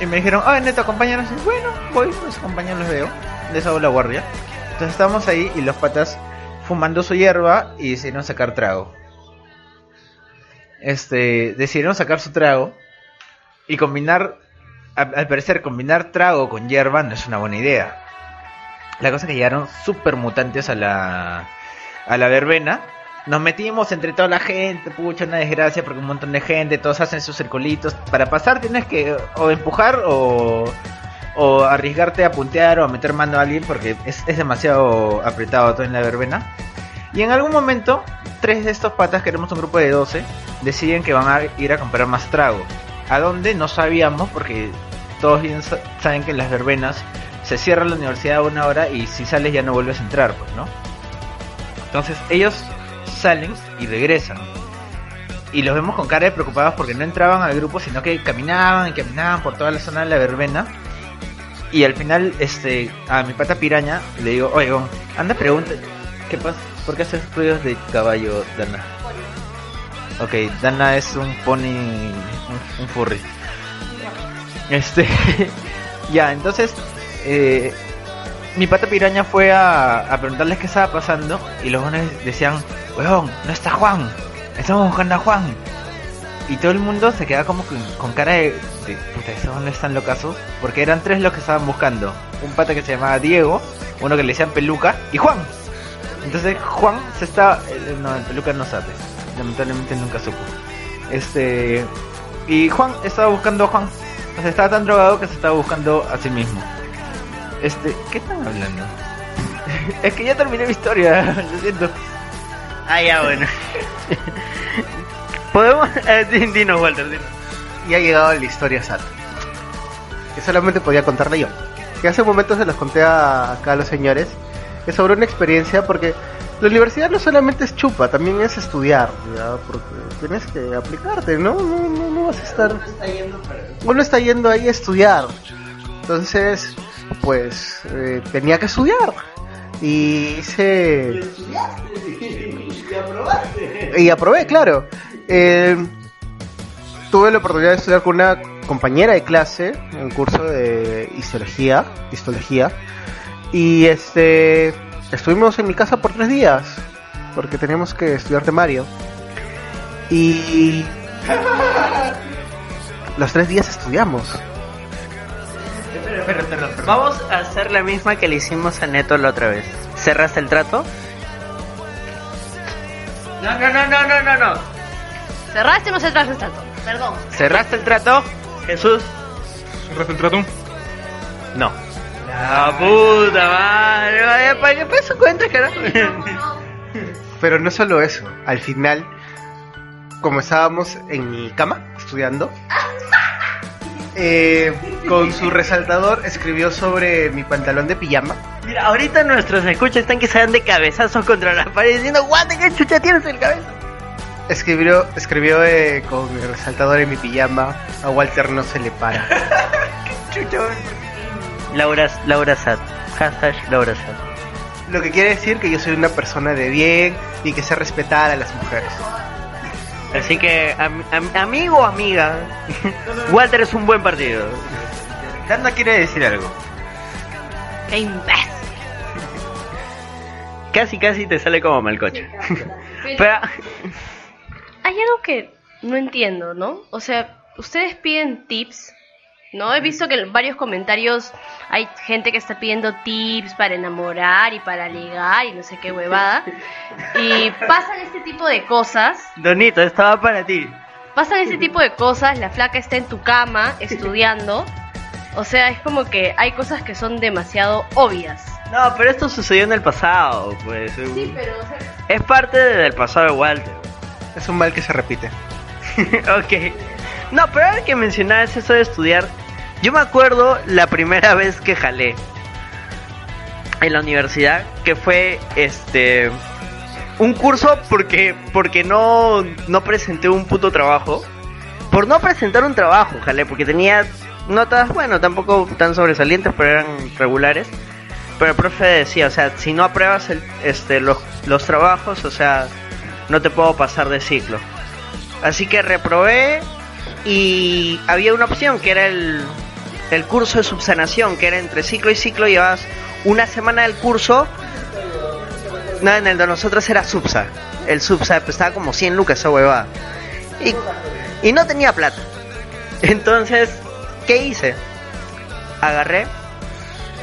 Speaker 1: Y me dijeron, ah, neto, acompáñanos. Y bueno, voy, los acompaño, los veo. Les hago la guardia. Entonces estamos ahí y los patas fumando su hierba y decidieron sacar trago. Este, decidieron sacar su trago y combinar, al, parecer combinar trago con hierba no es una buena idea. La cosa es que llegaron super mutantes a la, a la verbena. Nos metimos entre toda la gente, pucha, una desgracia porque un montón de gente, todos hacen sus circulitos. Para pasar tienes que o empujar o, o arriesgarte a puntear o a meter mano a alguien porque es, es demasiado apretado todo en la verbena. Y en algún momento, tres de estos patas, que éramos un grupo de 12, deciden que van a ir a comprar más trago. ¿A dónde? No sabíamos porque todos bien sa- saben que en las verbenas se cierra la universidad a una hora y si sales ya no vuelves a entrar, pues, ¿no? Entonces ellos salen y regresan. Y los vemos con cara de preocupados porque no entraban al grupo, sino que caminaban y caminaban por toda la zona de la verbena. Y al final, este, a mi pata piraña le digo, oye, anda pregunta, ¿qué pasa? ¿Por qué haces ruidos de caballo, Dana? Ok, Dana es un pony, un, furry. Este, *laughs* ya, entonces, eh, mi pata piraña fue a, a preguntarles qué estaba pasando y los buenos decían, weón, no está Juan, estamos buscando a Juan. Y todo el mundo se queda como con, con cara de, de puta, esos no están locazos, porque eran tres los que estaban buscando. Un pata que se llamaba Diego, uno que le decían Peluca y Juan. Entonces Juan se está, eh, no, el Peluca no sabe, lamentablemente nunca supo. Este, y Juan estaba buscando a Juan. O sea, estaba tan drogado que se estaba buscando a sí mismo. Este, ¿qué están hablando? *laughs* es que ya terminé mi historia, *laughs* lo siento.
Speaker 2: Ah, ya, bueno. Podemos. *laughs* Eh, di- dinos, Walter, dinos.
Speaker 5: Y ha llegado la historia sad. Que solamente podía contarle yo. Que hace momentos se los conté a, acá a los señores. Que sobre una experiencia, porque la universidad no solamente es chupa, también es estudiar, ¿ya? Porque tienes que aplicarte, ¿no? No, no, no vas a estar. Uno está yendo ahí a estudiar. Entonces, pues, eh, tenía que estudiar. Y hice. *laughs* Y aprobé, claro. Eh, tuve la oportunidad de estudiar con una compañera de clase en un curso de histología, histología y este estuvimos en mi casa por tres días porque teníamos que estudiar temario y *laughs* los tres días estudiamos.
Speaker 2: Vamos a hacer la misma que le hicimos a Neto la otra vez. ¿Cerraste el trato? No, no, no, no, no, no, no.
Speaker 4: ¿Cerraste o no cerraste el trato? Perdón.
Speaker 2: ¿Cerraste el trato? Jesús.
Speaker 3: ¿Cerraste el trato?
Speaker 2: No. La puta madre, ¿para qué peso cuenta, carajo?
Speaker 5: Pero no solo eso, al final, como estábamos en mi cama estudiando, eh, con su resaltador escribió sobre mi pantalón de pijama.
Speaker 2: Mira, ahorita nuestros escuchas están que se dan de cabezazos contra la pared diciendo, guate, ¿qué chucha tienes en el cabeza?
Speaker 5: escribió, escribió eh, con el resaltador en mi pijama, a Walter no se le para. *laughs*
Speaker 2: Laura, Laura Sad. Hashtag Laura Sad.
Speaker 5: Lo que quiere decir que yo soy una persona de bien y que sé respetar a las mujeres.
Speaker 2: Así que, am- am- amigo o amiga, *laughs* Walter es un buen partido.
Speaker 1: Danda quiere decir algo.
Speaker 4: ¡Qué imbécil! *laughs*
Speaker 2: Casi, casi te sale como malcoche. *laughs* Pero,
Speaker 4: Hay algo que no entiendo, ¿no? O sea, ustedes piden tips, ¿no? He visto que en varios comentarios hay gente que está pidiendo tips para enamorar y para ligar y no sé qué huevada. *laughs* Y pasan este tipo de cosas,
Speaker 2: Donito, estaba para ti.
Speaker 4: pasan este tipo de cosas, la flaca está en tu cama estudiando. O sea, es como que hay cosas que son demasiado obvias.
Speaker 2: No, pero esto sucedió en el pasado, pues.
Speaker 4: Sí, pero o sea,
Speaker 2: Es parte del pasado de Walter.
Speaker 5: Es un mal que se repite. *laughs*
Speaker 2: ok. No, pero ahora que mencionabas eso de estudiar, yo me acuerdo la primera *laughs* vez que jalé en la universidad, que fue este un curso porque porque no no presenté un puto trabajo. Por no presentar un trabajo, jalé, porque tenía notas, bueno, tampoco tan sobresalientes, pero eran regulares. Pero el profe decía, o sea, si no apruebas el- este, los, los trabajos, o sea, no te puedo pasar de ciclo. Así que reprobé y había una opción que era el, el curso de subsanación, que era entre ciclo y ciclo, llevabas una semana del curso. No, en el de nosotros era subsa. El subsa estaba como 100 lucas esa huevada. Y, y no tenía plata. Entonces, ¿qué hice? Agarré,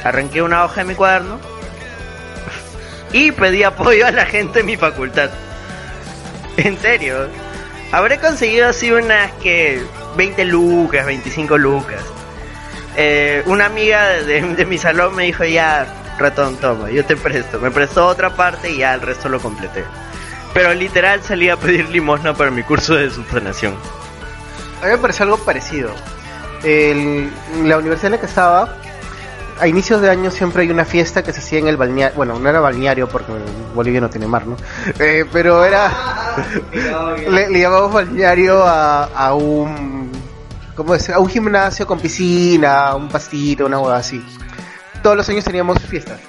Speaker 2: arranqué una hoja de mi cuaderno y pedí apoyo a la gente de mi facultad. En serio. Habré conseguido así unas que 20 lucas, 25 lucas. Eh, una amiga de, de mi salón me dijo ya, ratón, toma, yo te presto. Me prestó otra parte y ya el resto lo completé. Pero literal salí a pedir limosna para mi curso de subsanación.
Speaker 5: A mí me parece algo parecido. El- la universidad en la que estaba, a inicios de año siempre hay una fiesta que se hacía en el balneario. Bueno, no era balneario porque Bolivia no tiene mar, ¿no? Eh, pero era. *laughs* le, le llamamos balneario a, a un. ¿Cómo decir? A un gimnasio con piscina, un pastito, una hueá así. Todos los años teníamos fiestas.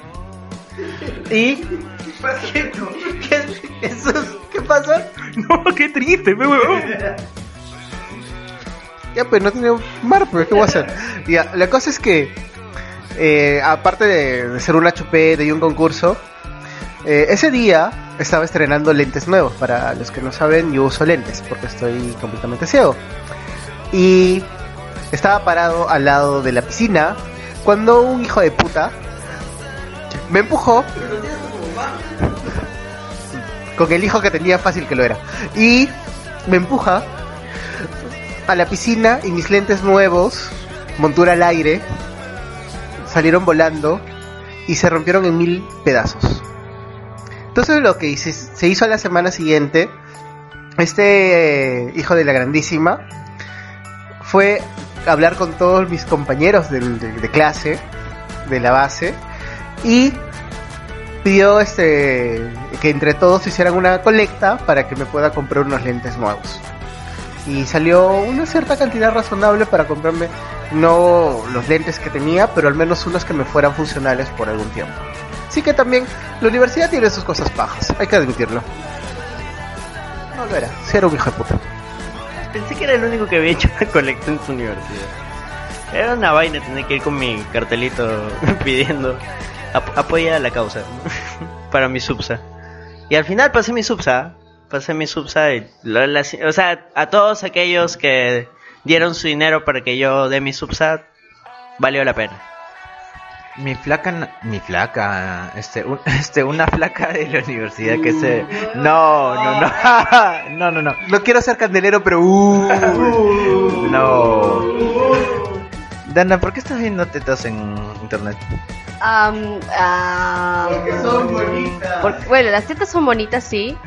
Speaker 5: Y.
Speaker 2: ¿Qué, qué, eso es- ¿qué pasa?
Speaker 3: No, qué triste, huevón.
Speaker 5: Ya, pues no tiene mar, pues, ¿qué voy a hacer? Ya, la cosa es que, eh, aparte de, ser un HP de un concurso, eh, ese día estaba estrenando lentes nuevos. Para los que no saben, yo uso lentes porque estoy completamente ciego. Y estaba parado al lado de la piscina cuando un hijo de puta me empujó con el hijo que tenía fácil que lo era. Y me empuja a la piscina y mis lentes nuevos, montura al aire, salieron volando y se rompieron en mil pedazos. Entonces lo que hice, se hizo a la semana siguiente, este hijo de la grandísima fue hablar con todos mis compañeros de, clase, de la base, y pidió este que entre todos hicieran una colecta para que me pueda comprar unos lentes nuevos y salió una cierta cantidad razonable para comprarme no los lentes que tenía, pero al menos unos que me fueran funcionales por algún tiempo. Así que también la universidad tiene sus cosas pajas, hay que admitirlo. No lo era, sí era un hijo de puta.
Speaker 2: Pensé que era el único que había hecho una colecta en su universidad. Era una vaina tener que ir con mi cartelito *laughs* pidiendo ap- a la causa *laughs* para mi subsa. Y al final pasé mi subsa, pasé mi subsa y lo- la- o sea, a todos aquellos que dieron su dinero para que yo dé mi subsa, valió la pena.
Speaker 1: Mi flaca, mi flaca, este, un- *laughs* este, una flaca de la universidad que se, no, no, no, *laughs* no, no, no,
Speaker 5: No quiero ser candelero, pero uh, *laughs*
Speaker 1: no. Dana, ¿por qué estás viendo tetas en internet?
Speaker 4: Am, am, por- bueno, las tetas son bonitas, sí.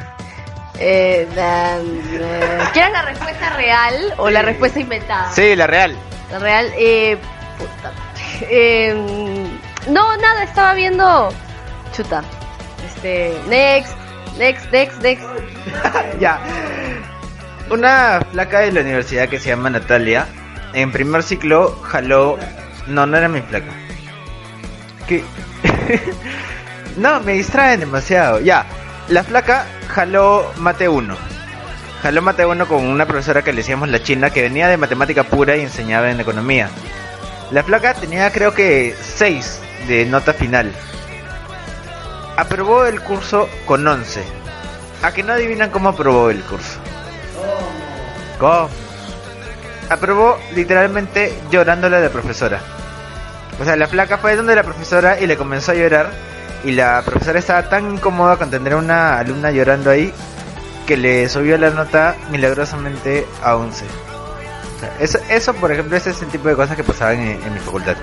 Speaker 4: Eh, eh, ¿Quieres la respuesta real o la respuesta inventada?
Speaker 1: Sí, la real.
Speaker 4: La real, eh, puta. Eh, no, nada, estaba viendo. Chuta. Este, next, next, next, next. *laughs*
Speaker 5: ya.
Speaker 1: Una flaca de la universidad que se llama Natalia, en primer ciclo jaló... No, no era mi flaca. ¿Qué? *laughs* no, me distraen demasiado. Ya, la flaca jaló mate 1. Jaló mate 1 con una profesora que le decíamos la china que venía de matemática pura y enseñaba en economía. La flaca tenía creo que 6 de nota final. Aprobó el curso con 11. A que no adivinan cómo aprobó el curso. ¿Cómo? Aprobó literalmente llorándole a la profesora. O sea, la flaca fue donde la profesora y le comenzó a llorar. Y la profesora estaba tan incómoda con tener una alumna llorando ahí que le subió la nota milagrosamente a 11. Eso, eso, por ejemplo, ese es el tipo de cosas que pasaban en, mi facultad.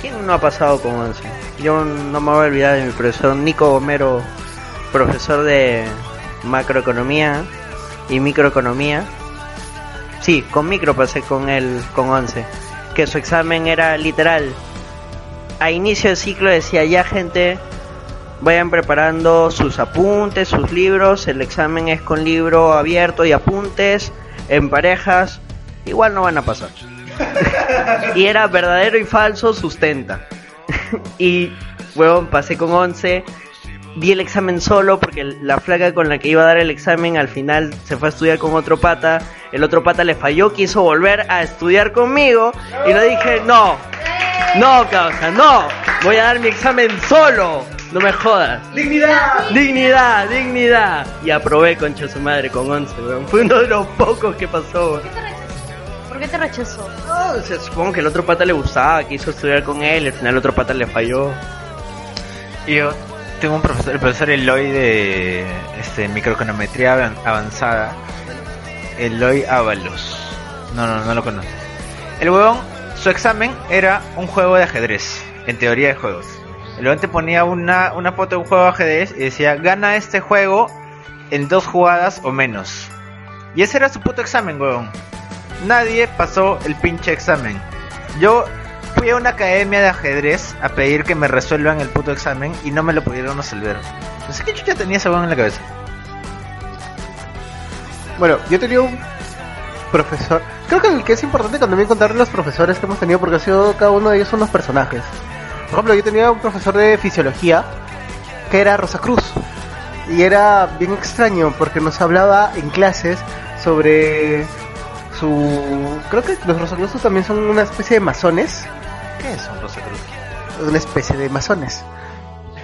Speaker 2: ¿Quién no ha pasado con 11? Yo no me voy a olvidar de mi profesor Nico Homero, profesor de macroeconomía y microeconomía. Sí, con micro pasé con él con 11. Que su examen era literal. A inicio de ciclo decía ya gente, vayan preparando sus apuntes, sus libros. El examen es con libro abierto y apuntes en parejas. Igual no van a pasar. *laughs* y era verdadero y falso, sustenta. *laughs* y, huevón, pasé con 11. Di el examen solo porque la flaca con la que iba a dar el examen al final se fue a estudiar con otro pata. El otro pata le falló, quiso volver a estudiar conmigo. Y le dije, no, no, causa, no. Voy a dar mi examen solo. No me jodas.
Speaker 5: ¡Dignidad!
Speaker 2: Dignidad, dignidad. Y aprobé, concha su madre, con 11, weón. Fue uno de los pocos que pasó, weón.
Speaker 4: ¿Por qué te rechazó?
Speaker 2: No, o sea, supongo que el otro pata le gustaba, quiso estudiar con él, al final el otro pata le falló.
Speaker 1: Y yo tengo un profesor, el profesor Eloy de este, microeconometría avan- avanzada. Eloy Ábalos. No, no, no lo conoces. El huevón, su examen era un juego de ajedrez, en teoría de juegos. Huevón te ponía una, una foto de un juego de ajedrez y decía, gana este juego en dos jugadas o menos. Y ese era su puto examen, huevón. Nadie pasó el pinche examen. Yo fui a una academia de ajedrez a pedir que me resuelvan el puto examen y no me lo pudieron resolver. No sé qué chucha tenía ese huevón en la cabeza.
Speaker 5: Bueno, yo tenía un profesor. Creo que el que es importante también contar los profesores que hemos tenido, porque ha sido cada uno de ellos unos personajes. Por ejemplo, yo tenía un profesor de fisiología que era Rosa Cruz. Y era bien extraño porque nos hablaba en clases sobre su. Creo que los Rosacruces también son una especie de masones.
Speaker 1: ¿Qué es un Rosa Cruz?
Speaker 5: Una especie de masones.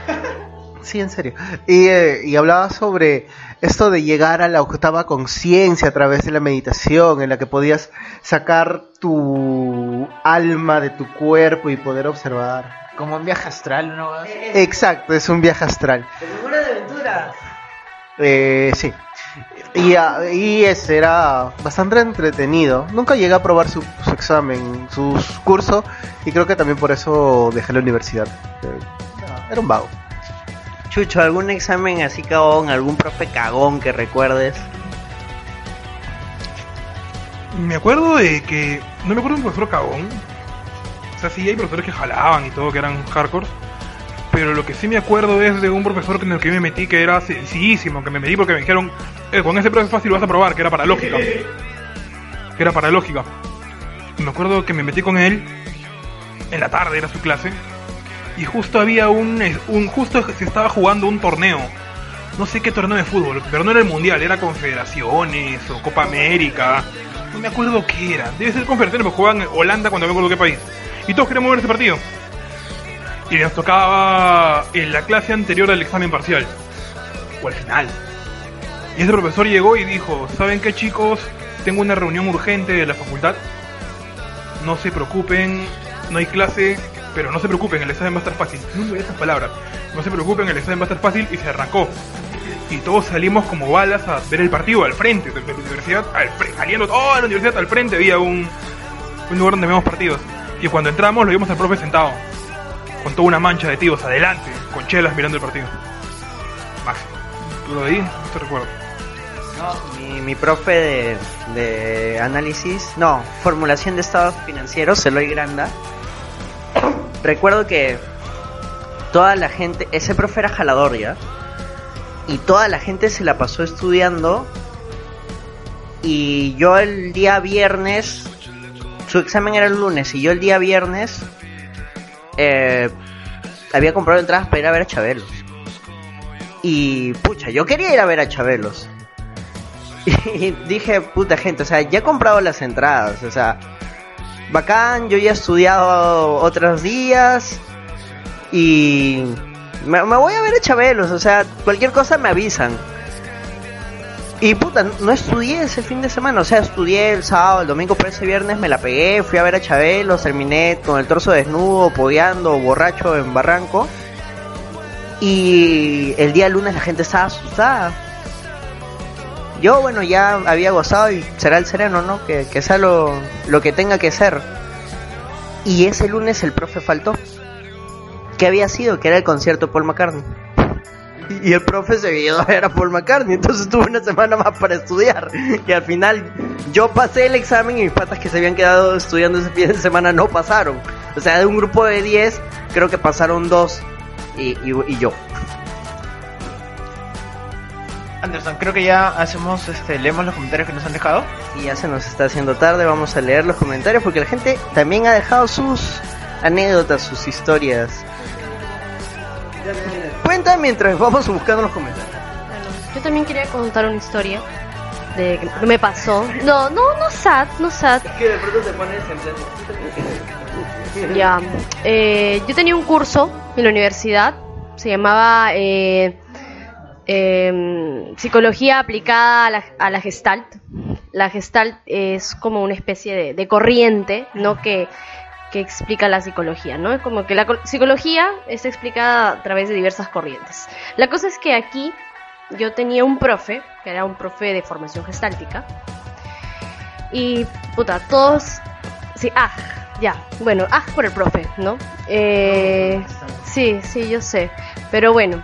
Speaker 5: *laughs* Sí, en serio. Y, eh, y hablaba sobre esto de llegar a la octava conciencia a través de la meditación, en la que podías sacar tu alma de tu cuerpo y poder observar.
Speaker 1: Como un viaje astral, ¿no?
Speaker 5: Exacto, es un viaje astral.
Speaker 2: de aventura!
Speaker 5: Eh, sí. Y, ah, y ese era bastante entretenido. Nunca llegué a probar su, su examen, su curso, y creo que también por eso dejé la universidad. Eh, Era un vago.
Speaker 2: Chucho, ¿algún examen así cagón, algún profe cagón que recuerdes?
Speaker 3: Me acuerdo de que. No me acuerdo de un profesor cagón. O sea, sí hay profesores que jalaban y todo, que eran hardcore. Pero lo que sí me acuerdo es de un profesor en el que me metí que era sencillísimo. Que me metí porque me dijeron: eh, con ese profe fácil vas a probar, que era para lógica. Que era para lógica. Me acuerdo que me metí con él. En la tarde era su clase. Y justo había un. un justo se estaba jugando un torneo no sé qué torneo de fútbol, pero no era el mundial, era Confederaciones o Copa América. No me acuerdo qué era. Debe ser Confederaciones, porque jugaban Holanda cuando me acuerdo qué país. Y todos queríamos ver ese partido. Y nos tocaba en la clase anterior al examen parcial. O al final. Y ese profesor llegó y dijo, ¿saben qué chicos? Tengo una reunión urgente de la facultad. No se preocupen, no hay clase, pero no se preocupen, el examen va a estar fácil. No me esas palabras. No se preocupen, el examen va a estar fácil y se arrancó. Y todos salimos como balas a ver el partido al frente de la universidad, al fre- saliendo toda la universidad al frente había un, un lugar donde vemos partidos. Y cuando entramos lo vimos al profe sentado, con toda una mancha de tíos adelante, con chelas mirando el partido. Máximo. ¿Tú lo ahí? No te recuerdo.
Speaker 2: Mi, mi profe de, de análisis, no, formulación de estados financieros, Eloy Granda. Recuerdo que toda la gente, ese profe era jalador ya, y toda la gente se la pasó estudiando y yo el día viernes, su examen era el lunes y yo el día viernes eh, había comprado entradas para ir a ver a Chabelos. Y pucha, yo quería ir a ver a Chabelos. *laughs* Y dije, puta gente, o sea, ya he comprado las entradas, o sea, bacán, yo ya he estudiado otros días y me, me voy a ver a Chabelos, o sea, cualquier cosa me avisan. Y puta, no estudié ese fin de semana, o sea, estudié el sábado, el domingo, pero ese viernes me la pegué, fui a ver a Chabelo, terminé con el torso desnudo, podeando, borracho en Barranco. Y el día lunes la gente estaba asustada. Yo, bueno, ya había gozado y será el sereno, ¿no? Que, que sea lo, lo que tenga que ser. Y ese lunes el profe faltó. ¿Qué había sido? Que era el concierto Paul McCartney. Y el profe se vio a ver a Paul McCartney, entonces tuve una semana más para estudiar. Y al final yo pasé el examen y mis patas que se habían quedado estudiando ese fin de semana no pasaron. O sea, de un grupo de 10, creo que pasaron dos y, y, y yo.
Speaker 1: Anderson, creo que ya hacemos, este, leemos los comentarios que nos han dejado.
Speaker 2: Y ya se nos está haciendo tarde, vamos a leer los comentarios porque la gente también ha dejado sus anécdotas, sus historias. Cuenta mientras vamos buscando los comentarios.
Speaker 4: Bueno, yo también quería contar una historia de que me pasó. No, no, no sad, no sad.
Speaker 2: Que de pronto te pones en
Speaker 4: Ya. Eh, yo tenía un curso en la universidad, se llamaba eh, eh, Psicología aplicada a la, a la Gestalt. La Gestalt es como una especie de, de corriente, ¿no? Que, que explica la psicología, ¿no? Es como que la co- psicología es explicada a través de diversas corrientes. La cosa es que aquí yo tenía un profe, que era un profe de formación gestáltica, y puta, todos, sí, ah, ya, bueno, ah por el profe, ¿no? Eh, sí, sí, yo sé, pero bueno,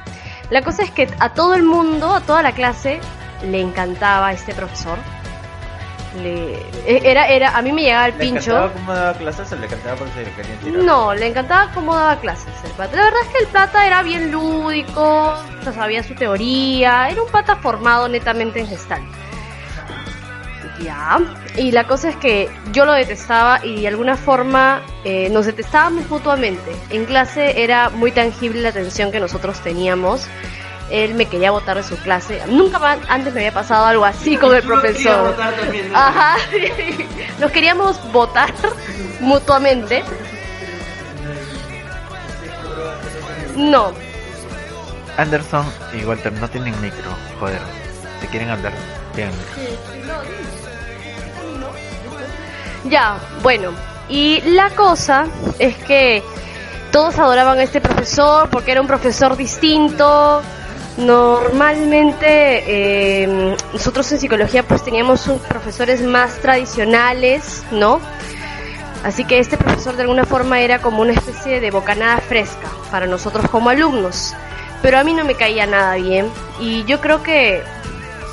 Speaker 4: la cosa es que a todo el mundo, a toda la clase, le encantaba este profesor. Le, e- era, era, a mí me llegaba el
Speaker 1: ¿Le
Speaker 4: pincho.
Speaker 1: encantaba cómo daba clases o le encantaba porque se le querían tirar?
Speaker 4: No, le encantaba cómo daba clases el pata. La verdad es que el pata era bien lúdico, o sea, sabía su teoría, era un pata formado netamente en Gestalt. Ya, y la cosa es que yo lo detestaba y de alguna forma eh, nos detestábamos mutuamente. En clase era muy tangible la tensión que nosotros teníamos. Él me quería votar de su clase. Nunca antes me había pasado algo así con el *laughs* profesor. Ajá, *laughs* nos queríamos votar mutuamente. No,
Speaker 1: Anderson y Walter no tienen micro, joder. Si quieren hablar, bien.
Speaker 4: Ya, bueno. Y la cosa es que todos adoraban a este profesor porque era un profesor distinto. Normalmente eh, nosotros en psicología pues teníamos profesores más tradicionales, ¿no? Así que este profesor de alguna forma era como una especie de bocanada fresca para nosotros como alumnos. Pero a mí no me caía nada bien y yo creo que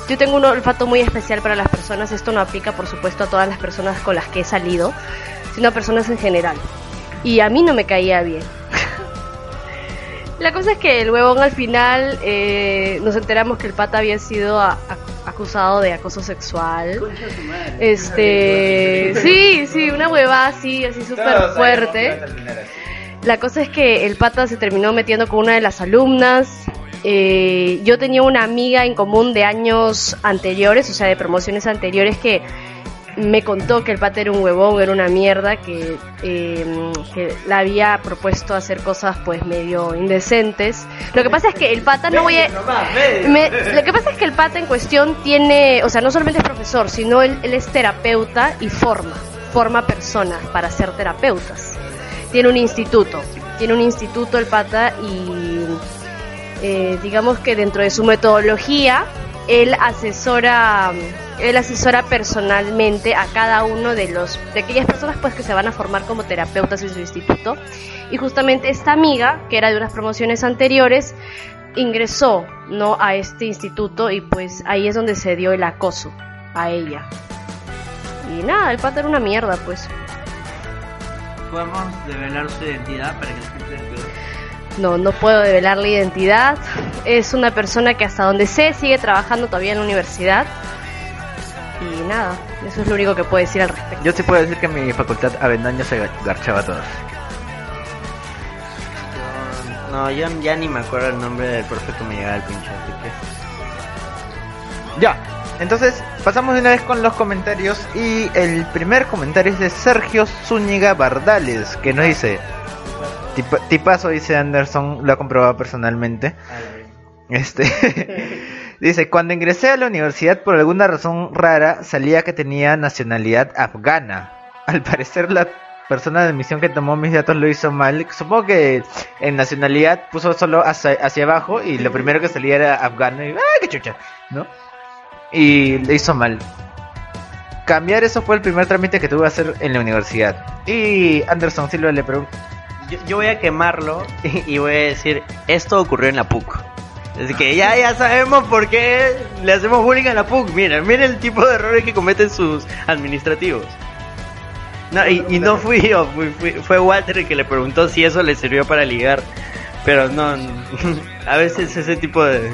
Speaker 4: yo tengo un olfato muy especial para las personas. Esto no aplica, por supuesto, a todas las personas con las que he salido, sino a personas en general. Y a mí no me caía bien. La cosa es que el huevón al final eh, nos enteramos que el pata había sido a- a- acusado de acoso sexual. Este, *laughs* sí, sí, una hueva así, así súper fuerte. La cosa es que el pata se terminó metiendo con una de las alumnas. Eh, yo tenía una amiga en común de años anteriores, o sea, de promociones anteriores, que me contó que el pata era un huevón, era una mierda, que, eh, que le había propuesto hacer cosas pues medio indecentes. Lo que pasa es que el pata no voy a... Me- lo que pasa es que el pata en cuestión tiene, o sea, no solamente es profesor, sino él, él es terapeuta y forma, forma personas para ser terapeutas. Tiene un instituto, tiene un instituto el pata y eh, digamos que dentro de su metodología él asesora, él asesora personalmente a cada uno de los de aquellas personas pues que se van a formar como terapeutas en su instituto. Y justamente esta amiga que era de unas promociones anteriores ingresó no a este instituto y pues ahí es donde se dio el acoso a ella. Y nada el pata era una mierda pues.
Speaker 2: Podemos develar su identidad para que la gente
Speaker 4: no no puedo develar la identidad es una persona que hasta donde sé sigue trabajando todavía en la universidad y nada. Eso es lo único que puedo decir al respecto.
Speaker 1: Yo sí puedo decir que en mi facultad Avendaño se garchaba a todos.
Speaker 2: No, yo ya ni me acuerdo el nombre del profe que me llegaba al pincho. Así
Speaker 1: Ya, entonces pasamos de una vez con los comentarios y el primer comentario es de Sergio Zúñiga Bardales que nos dice, "Tipa- tipazo dice Anderson, lo ha comprobado personalmente. Este *laughs* dice, cuando ingresé a la universidad por alguna razón rara salía que tenía nacionalidad afgana. Al parecer la persona de admisión que tomó mis datos lo hizo mal. Supongo que en nacionalidad puso solo hacia, hacia abajo y lo primero que salía era afgano y ¡ay, qué chucha! ¿No? Y le hizo mal. Cambiar eso fue el primer trámite que tuve que hacer en la universidad. Y Anderson Silva le preguntó...
Speaker 2: Yo, yo voy a quemarlo *laughs* y voy a decir, esto ocurrió en la PUC. Así que ya, ya sabemos por qué le hacemos bullying a la PUC. Mira, mira el tipo de errores que cometen sus administrativos. No, y, y no fui yo, fui- fui- fue Walter el que le preguntó si eso le sirvió para ligar. Pero no, *laughs* a veces ese tipo de...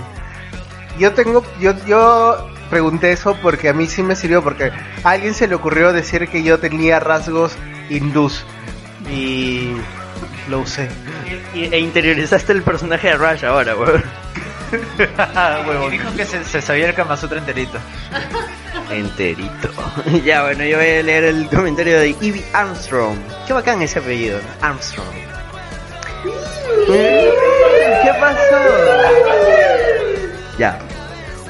Speaker 5: Yo tengo, yo, yo pregunté eso porque a mí sí me sirvió porque a alguien se le ocurrió decir que yo tenía rasgos hindús y lo usé.
Speaker 2: e interiorizaste el personaje de Rush ahora, weón. *laughs*
Speaker 1: Y dijo que se, se sabía el Kama Sutra enterito. *laughs*
Speaker 2: Enterito. *laughs* ya, bueno, yo voy a leer el comentario de Ivy Armstrong. Qué bacán ese apellido. Armstrong. ¿Qué pasó? Ya.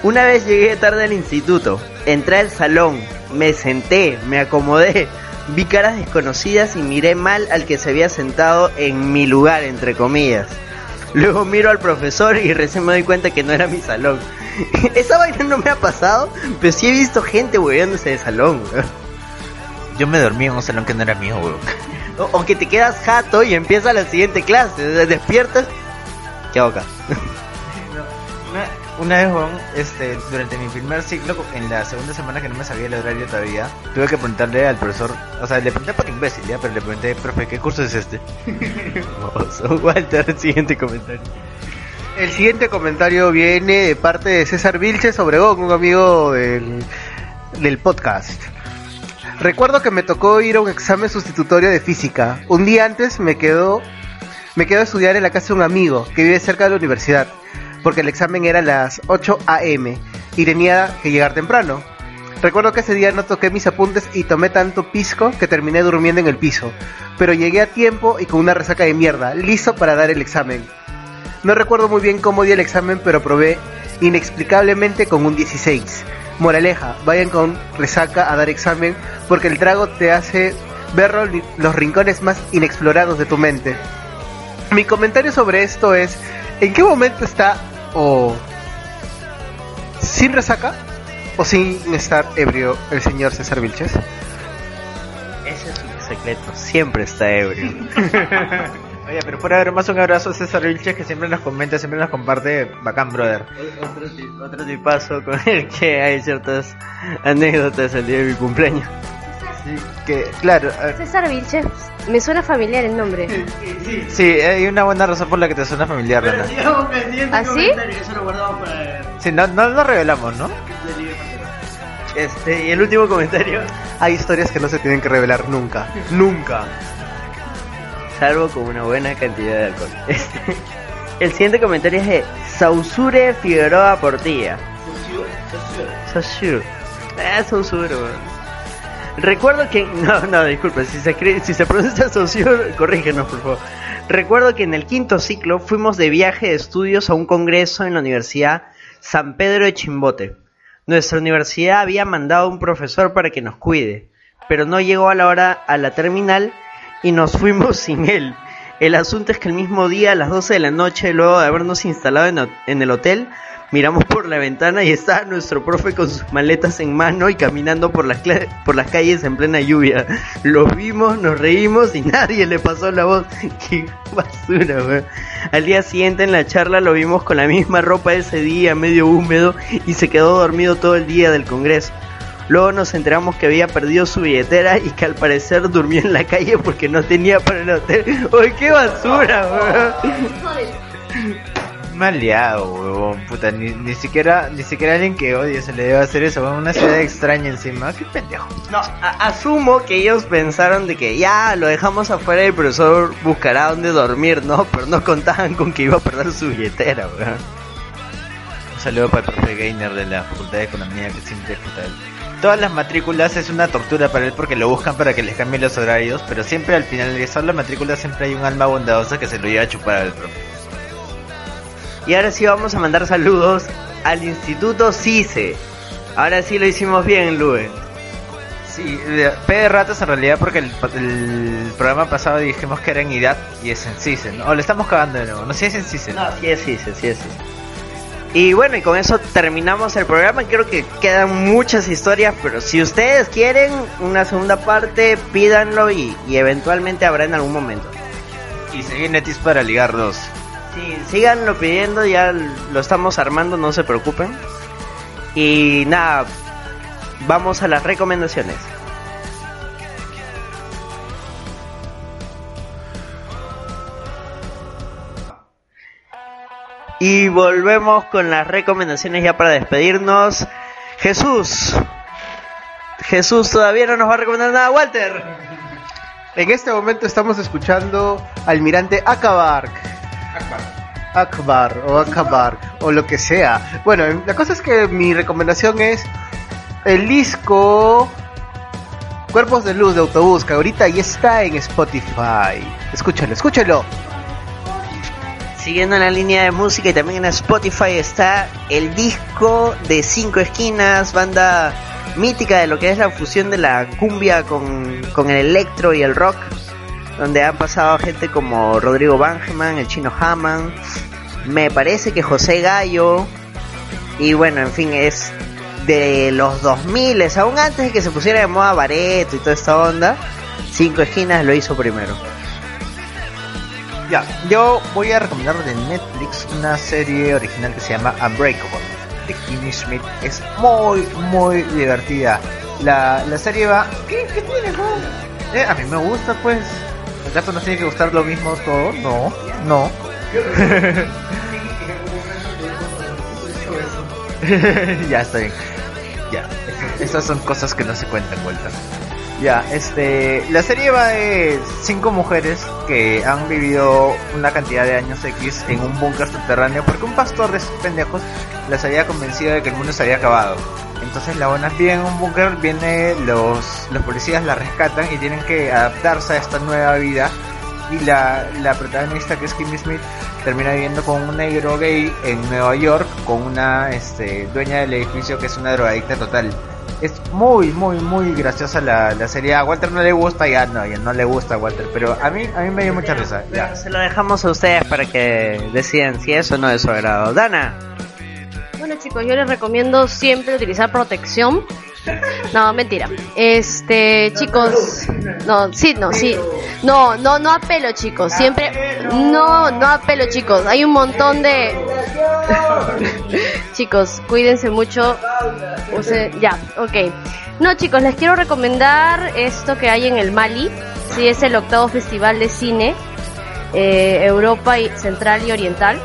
Speaker 2: Una vez llegué tarde al instituto, entré al salón, me senté, me acomodé, vi caras desconocidas y miré mal al que se había sentado en mi lugar, entre comillas. Luego miro al profesor y recién me doy cuenta que no era mi salón. *laughs* Esa vaina no me ha pasado, pero sí he visto gente hueveándose de salón, weón.
Speaker 1: Yo me dormí en un salón que no era mío, weón.
Speaker 2: O, o que te quedas jato y empieza la siguiente clase, despiertas. ¿Qué hago *laughs* acá?
Speaker 1: Una, vez, weón, este, durante mi primer ciclo, en la segunda semana que no me sabía el horario todavía, tuve que preguntarle al profesor, o sea, le pregunté por imbécil, ya, pero le pregunté, profe, ¿qué curso es este? *laughs* *laughs*
Speaker 2: Walter, siguiente comentario.
Speaker 5: El siguiente comentario viene de parte de César Vilches Obregón, un amigo del, del podcast. Recuerdo que me tocó ir a un examen sustitutorio de física. Un día antes me quedó, me quedó a estudiar en la casa de un amigo que vive cerca de la universidad, porque el examen era a las 8 a.m. y tenía que llegar temprano. Recuerdo que ese día no toqué mis apuntes y tomé tanto pisco que terminé durmiendo en el piso, pero llegué a tiempo y con una resaca de mierda, listo para dar el examen. No recuerdo muy bien cómo di el examen, pero probé inexplicablemente con un 16. Moraleja, vayan con resaca a dar examen porque el trago te hace ver los rincones más inexplorados de tu mente. Mi comentario sobre esto es, ¿en qué momento está o sin resaca o sin estar ebrio el señor César Vilches?
Speaker 2: Ese es su secreto, siempre está ebrio. *laughs*
Speaker 1: Oye, pero fuera de bromas, un abrazo a César Vilches que siempre nos comenta, siempre nos comparte, bacán, brother.
Speaker 2: otro, otro tipazo con el que hay ciertas anécdotas el día de mi cumpleaños.
Speaker 1: Que, claro, eh,
Speaker 4: César Vilches, me suena familiar el nombre.
Speaker 1: sí, hay una buena razón por la que te suena familiar.
Speaker 4: ¿Ah, sí?
Speaker 2: Eso lo guardamos para
Speaker 1: Sí, no, no lo revelamos, ¿no?
Speaker 2: Este, y el último comentario,
Speaker 5: Hay historias que no se tienen que revelar nunca. Nunca.
Speaker 2: salvo con una buena cantidad de alcohol. Este, el siguiente comentario es de Sausure Figueroa Portilla. Saussure. Ah, Saussure, weón. Recuerdo que. *laughs* No, no, disculpa, si se, escribe- si se pronuncia Saussure, *laughs* corrígenos, por favor. Recuerdo que en el quinto ciclo fuimos de viaje de estudios a un congreso en la Universidad San Pedro de Chimbote. Nuestra universidad había mandado a un profesor para que nos cuide, pero no llegó a la hora a la terminal y nos *laughs* fuimos sin él. El asunto es que el mismo día, a las 12 de la noche, luego de habernos instalado en el hotel, miramos por la ventana y estaba nuestro profe con sus maletas en mano y caminando por las, por las calles en plena lluvia. Los vimos, nos reímos y *laughs* nadie le pasó la voz. *laughs* ¡Qué basura, weón! Al día siguiente en la charla lo vimos con la misma ropa ese día, medio húmedo, y se quedó dormido todo el día del congreso. Luego nos enteramos que había perdido su billetera y que al parecer durmió en la calle porque no tenía para el hotel. *laughs* ¡Uy, qué basura, weón!
Speaker 1: Maleado, huevón. Puta, ni, ni siquiera ni siquiera alguien que odie se le debe hacer eso, huevón. Una ciudad extraña encima. Qué pendejo.
Speaker 2: No, asumo que ellos pensaron de que ya lo dejamos afuera y el profesor buscará dónde dormir, ¿no? *laughs* Pero no contaban con que iba a perder su billetera, weón.
Speaker 1: Un saludo para el profe Gainer de la Facultad de Economía que siempre puta, Todas las matrículas es una tortura para él porque lo buscan para que les cambien los horarios, pero siempre al finalizar la matrícula siempre hay un alma bondadosa que se lo lleva a chupar al profe.
Speaker 2: Y ahora sí vamos a mandar saludos al Instituto CICE. Ahora sí lo hicimos bien, Lue.
Speaker 1: Sí, P de ratas en realidad porque el, el programa pasado dijimos que era en IDAT y es en CISE, ¿no? O le estamos cagando de nuevo, no sé si es en CISE.
Speaker 2: No, sí es CICE, sí es CICE. Y bueno, y con eso terminamos el programa. Creo que quedan muchas historias, pero si ustedes quieren una segunda parte, pídanlo y, y eventualmente habrá en algún momento.
Speaker 1: Y seguí Netis para ligar dos.
Speaker 2: Sí, síganlo pidiendo, ya lo estamos armando, no se preocupen. Y nada, vamos a las recomendaciones. Y volvemos con las recomendaciones ya para despedirnos. Jesús. Jesús todavía no nos va a recomendar nada, Walter.
Speaker 5: En este momento estamos escuchando Almirante Akbar. Akbar o Akbar o lo que sea. Bueno, la cosa es que mi recomendación es el disco Cuerpos de Luz de Autobús, que ahorita ya está en Spotify. Escúchalo, escúchalo.
Speaker 2: Siguiendo en la línea de música y también en Spotify está el disco de Cinco Esquinas, banda mítica de lo que es la fusión de la cumbia con, con el electro y el rock, donde han pasado gente como Rodrigo Bangeman, el chino Haman, me parece que José Gallo, y bueno, en fin, es de los 2000, aún antes de que se pusiera de moda Bareto y toda esta onda, Cinco Esquinas lo hizo primero.
Speaker 1: Ya, yo voy a recomendar de Netflix una serie original que se llama Unbreakable de Kimmy Schmidt. Es muy, muy divertida. La, la serie va. ¿Qué, tiene? Eh, a mí me gusta, pues. ¿Acaso nos tiene que gustar lo mismo todo? No, no. *laughs* ya está bien. Ya, esas son cosas que no se cuentan, vueltas. Ya, este, la serie va de cinco mujeres que han vivido una cantidad de años X en un búnker subterráneo porque un pastor de esos pendejos las había convencido de que el mundo se había acabado. Entonces la buena vive en un búnker, viene los, los policías la rescatan y tienen que adaptarse a esta nueva vida. Y la, la protagonista que es Kimmy Smith termina viviendo con un negro gay en Nueva York con una este, dueña del edificio que es una drogadicta total. Es muy, muy, muy graciosa la, la serie. A Walter no le gusta, ya no, ya no le gusta a Walter, pero a mí, a mí me dio mucha risa. Ya.
Speaker 2: Se lo dejamos a ustedes para que decidan si es o no de su agrado. Dana.
Speaker 4: Bueno chicos, yo les recomiendo siempre utilizar protección. No, mentira. Este, chicos, no, sí, no, sí. No, no, no apelo, chicos. Siempre, no, no apelo, chicos. Hay un montón de, *laughs* chicos, cuídense mucho. Ya, ok. No, chicos, les quiero recomendar esto que hay en el Mali. Sí, es el octavo festival de cine eh, Europa y Central y Oriental.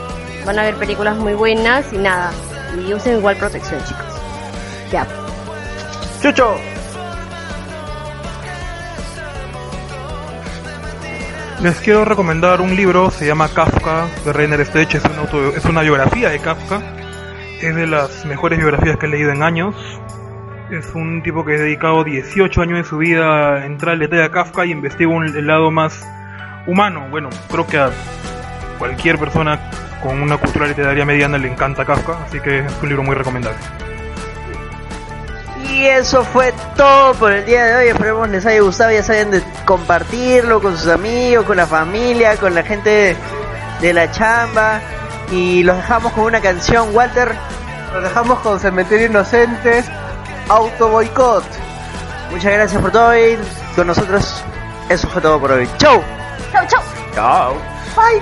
Speaker 4: Van a ver películas muy buenas y nada. Y usen igual protección, chicos. Ya.
Speaker 2: Chucho.
Speaker 3: Les quiero recomendar un libro, se llama Kafka, de Rainer Stech, es una, auto- es una biografía de Kafka, es de las mejores biografías que he leído en años. Es un tipo que ha dedicado 18 años de su vida a entrar al detalle a Kafka y investiga un- el lado más humano. Bueno, creo que a cualquier persona con una cultura literaria mediana le encanta Kafka, así que es un libro muy recomendable.
Speaker 2: Y eso fue todo por el día de hoy. Esperemos les haya gustado. Ya saben de compartirlo con sus amigos, con la familia, con la gente de la chamba. Y los dejamos con una canción, Walter.
Speaker 5: Nos dejamos con Cementerio Inocentes, Auto Boicot.
Speaker 2: Muchas gracias por todo y con nosotros eso fue todo por hoy. ¡Chau!
Speaker 4: Chau, chau.
Speaker 2: ¡Chao!
Speaker 4: Bye.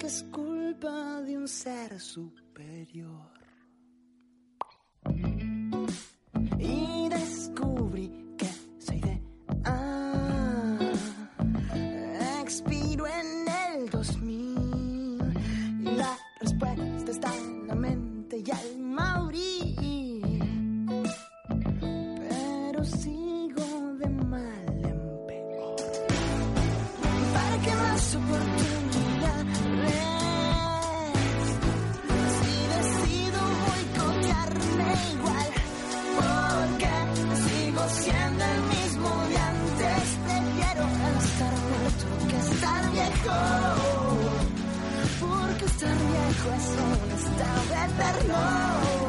Speaker 6: que es culpa de un ser superior. Y descubrí que soy de ah, expiro en el 2000 y la respuesta está en la mente y al Mauri. Pero sigo de mal en peor. ¿Para qué más? Es un estado eterno.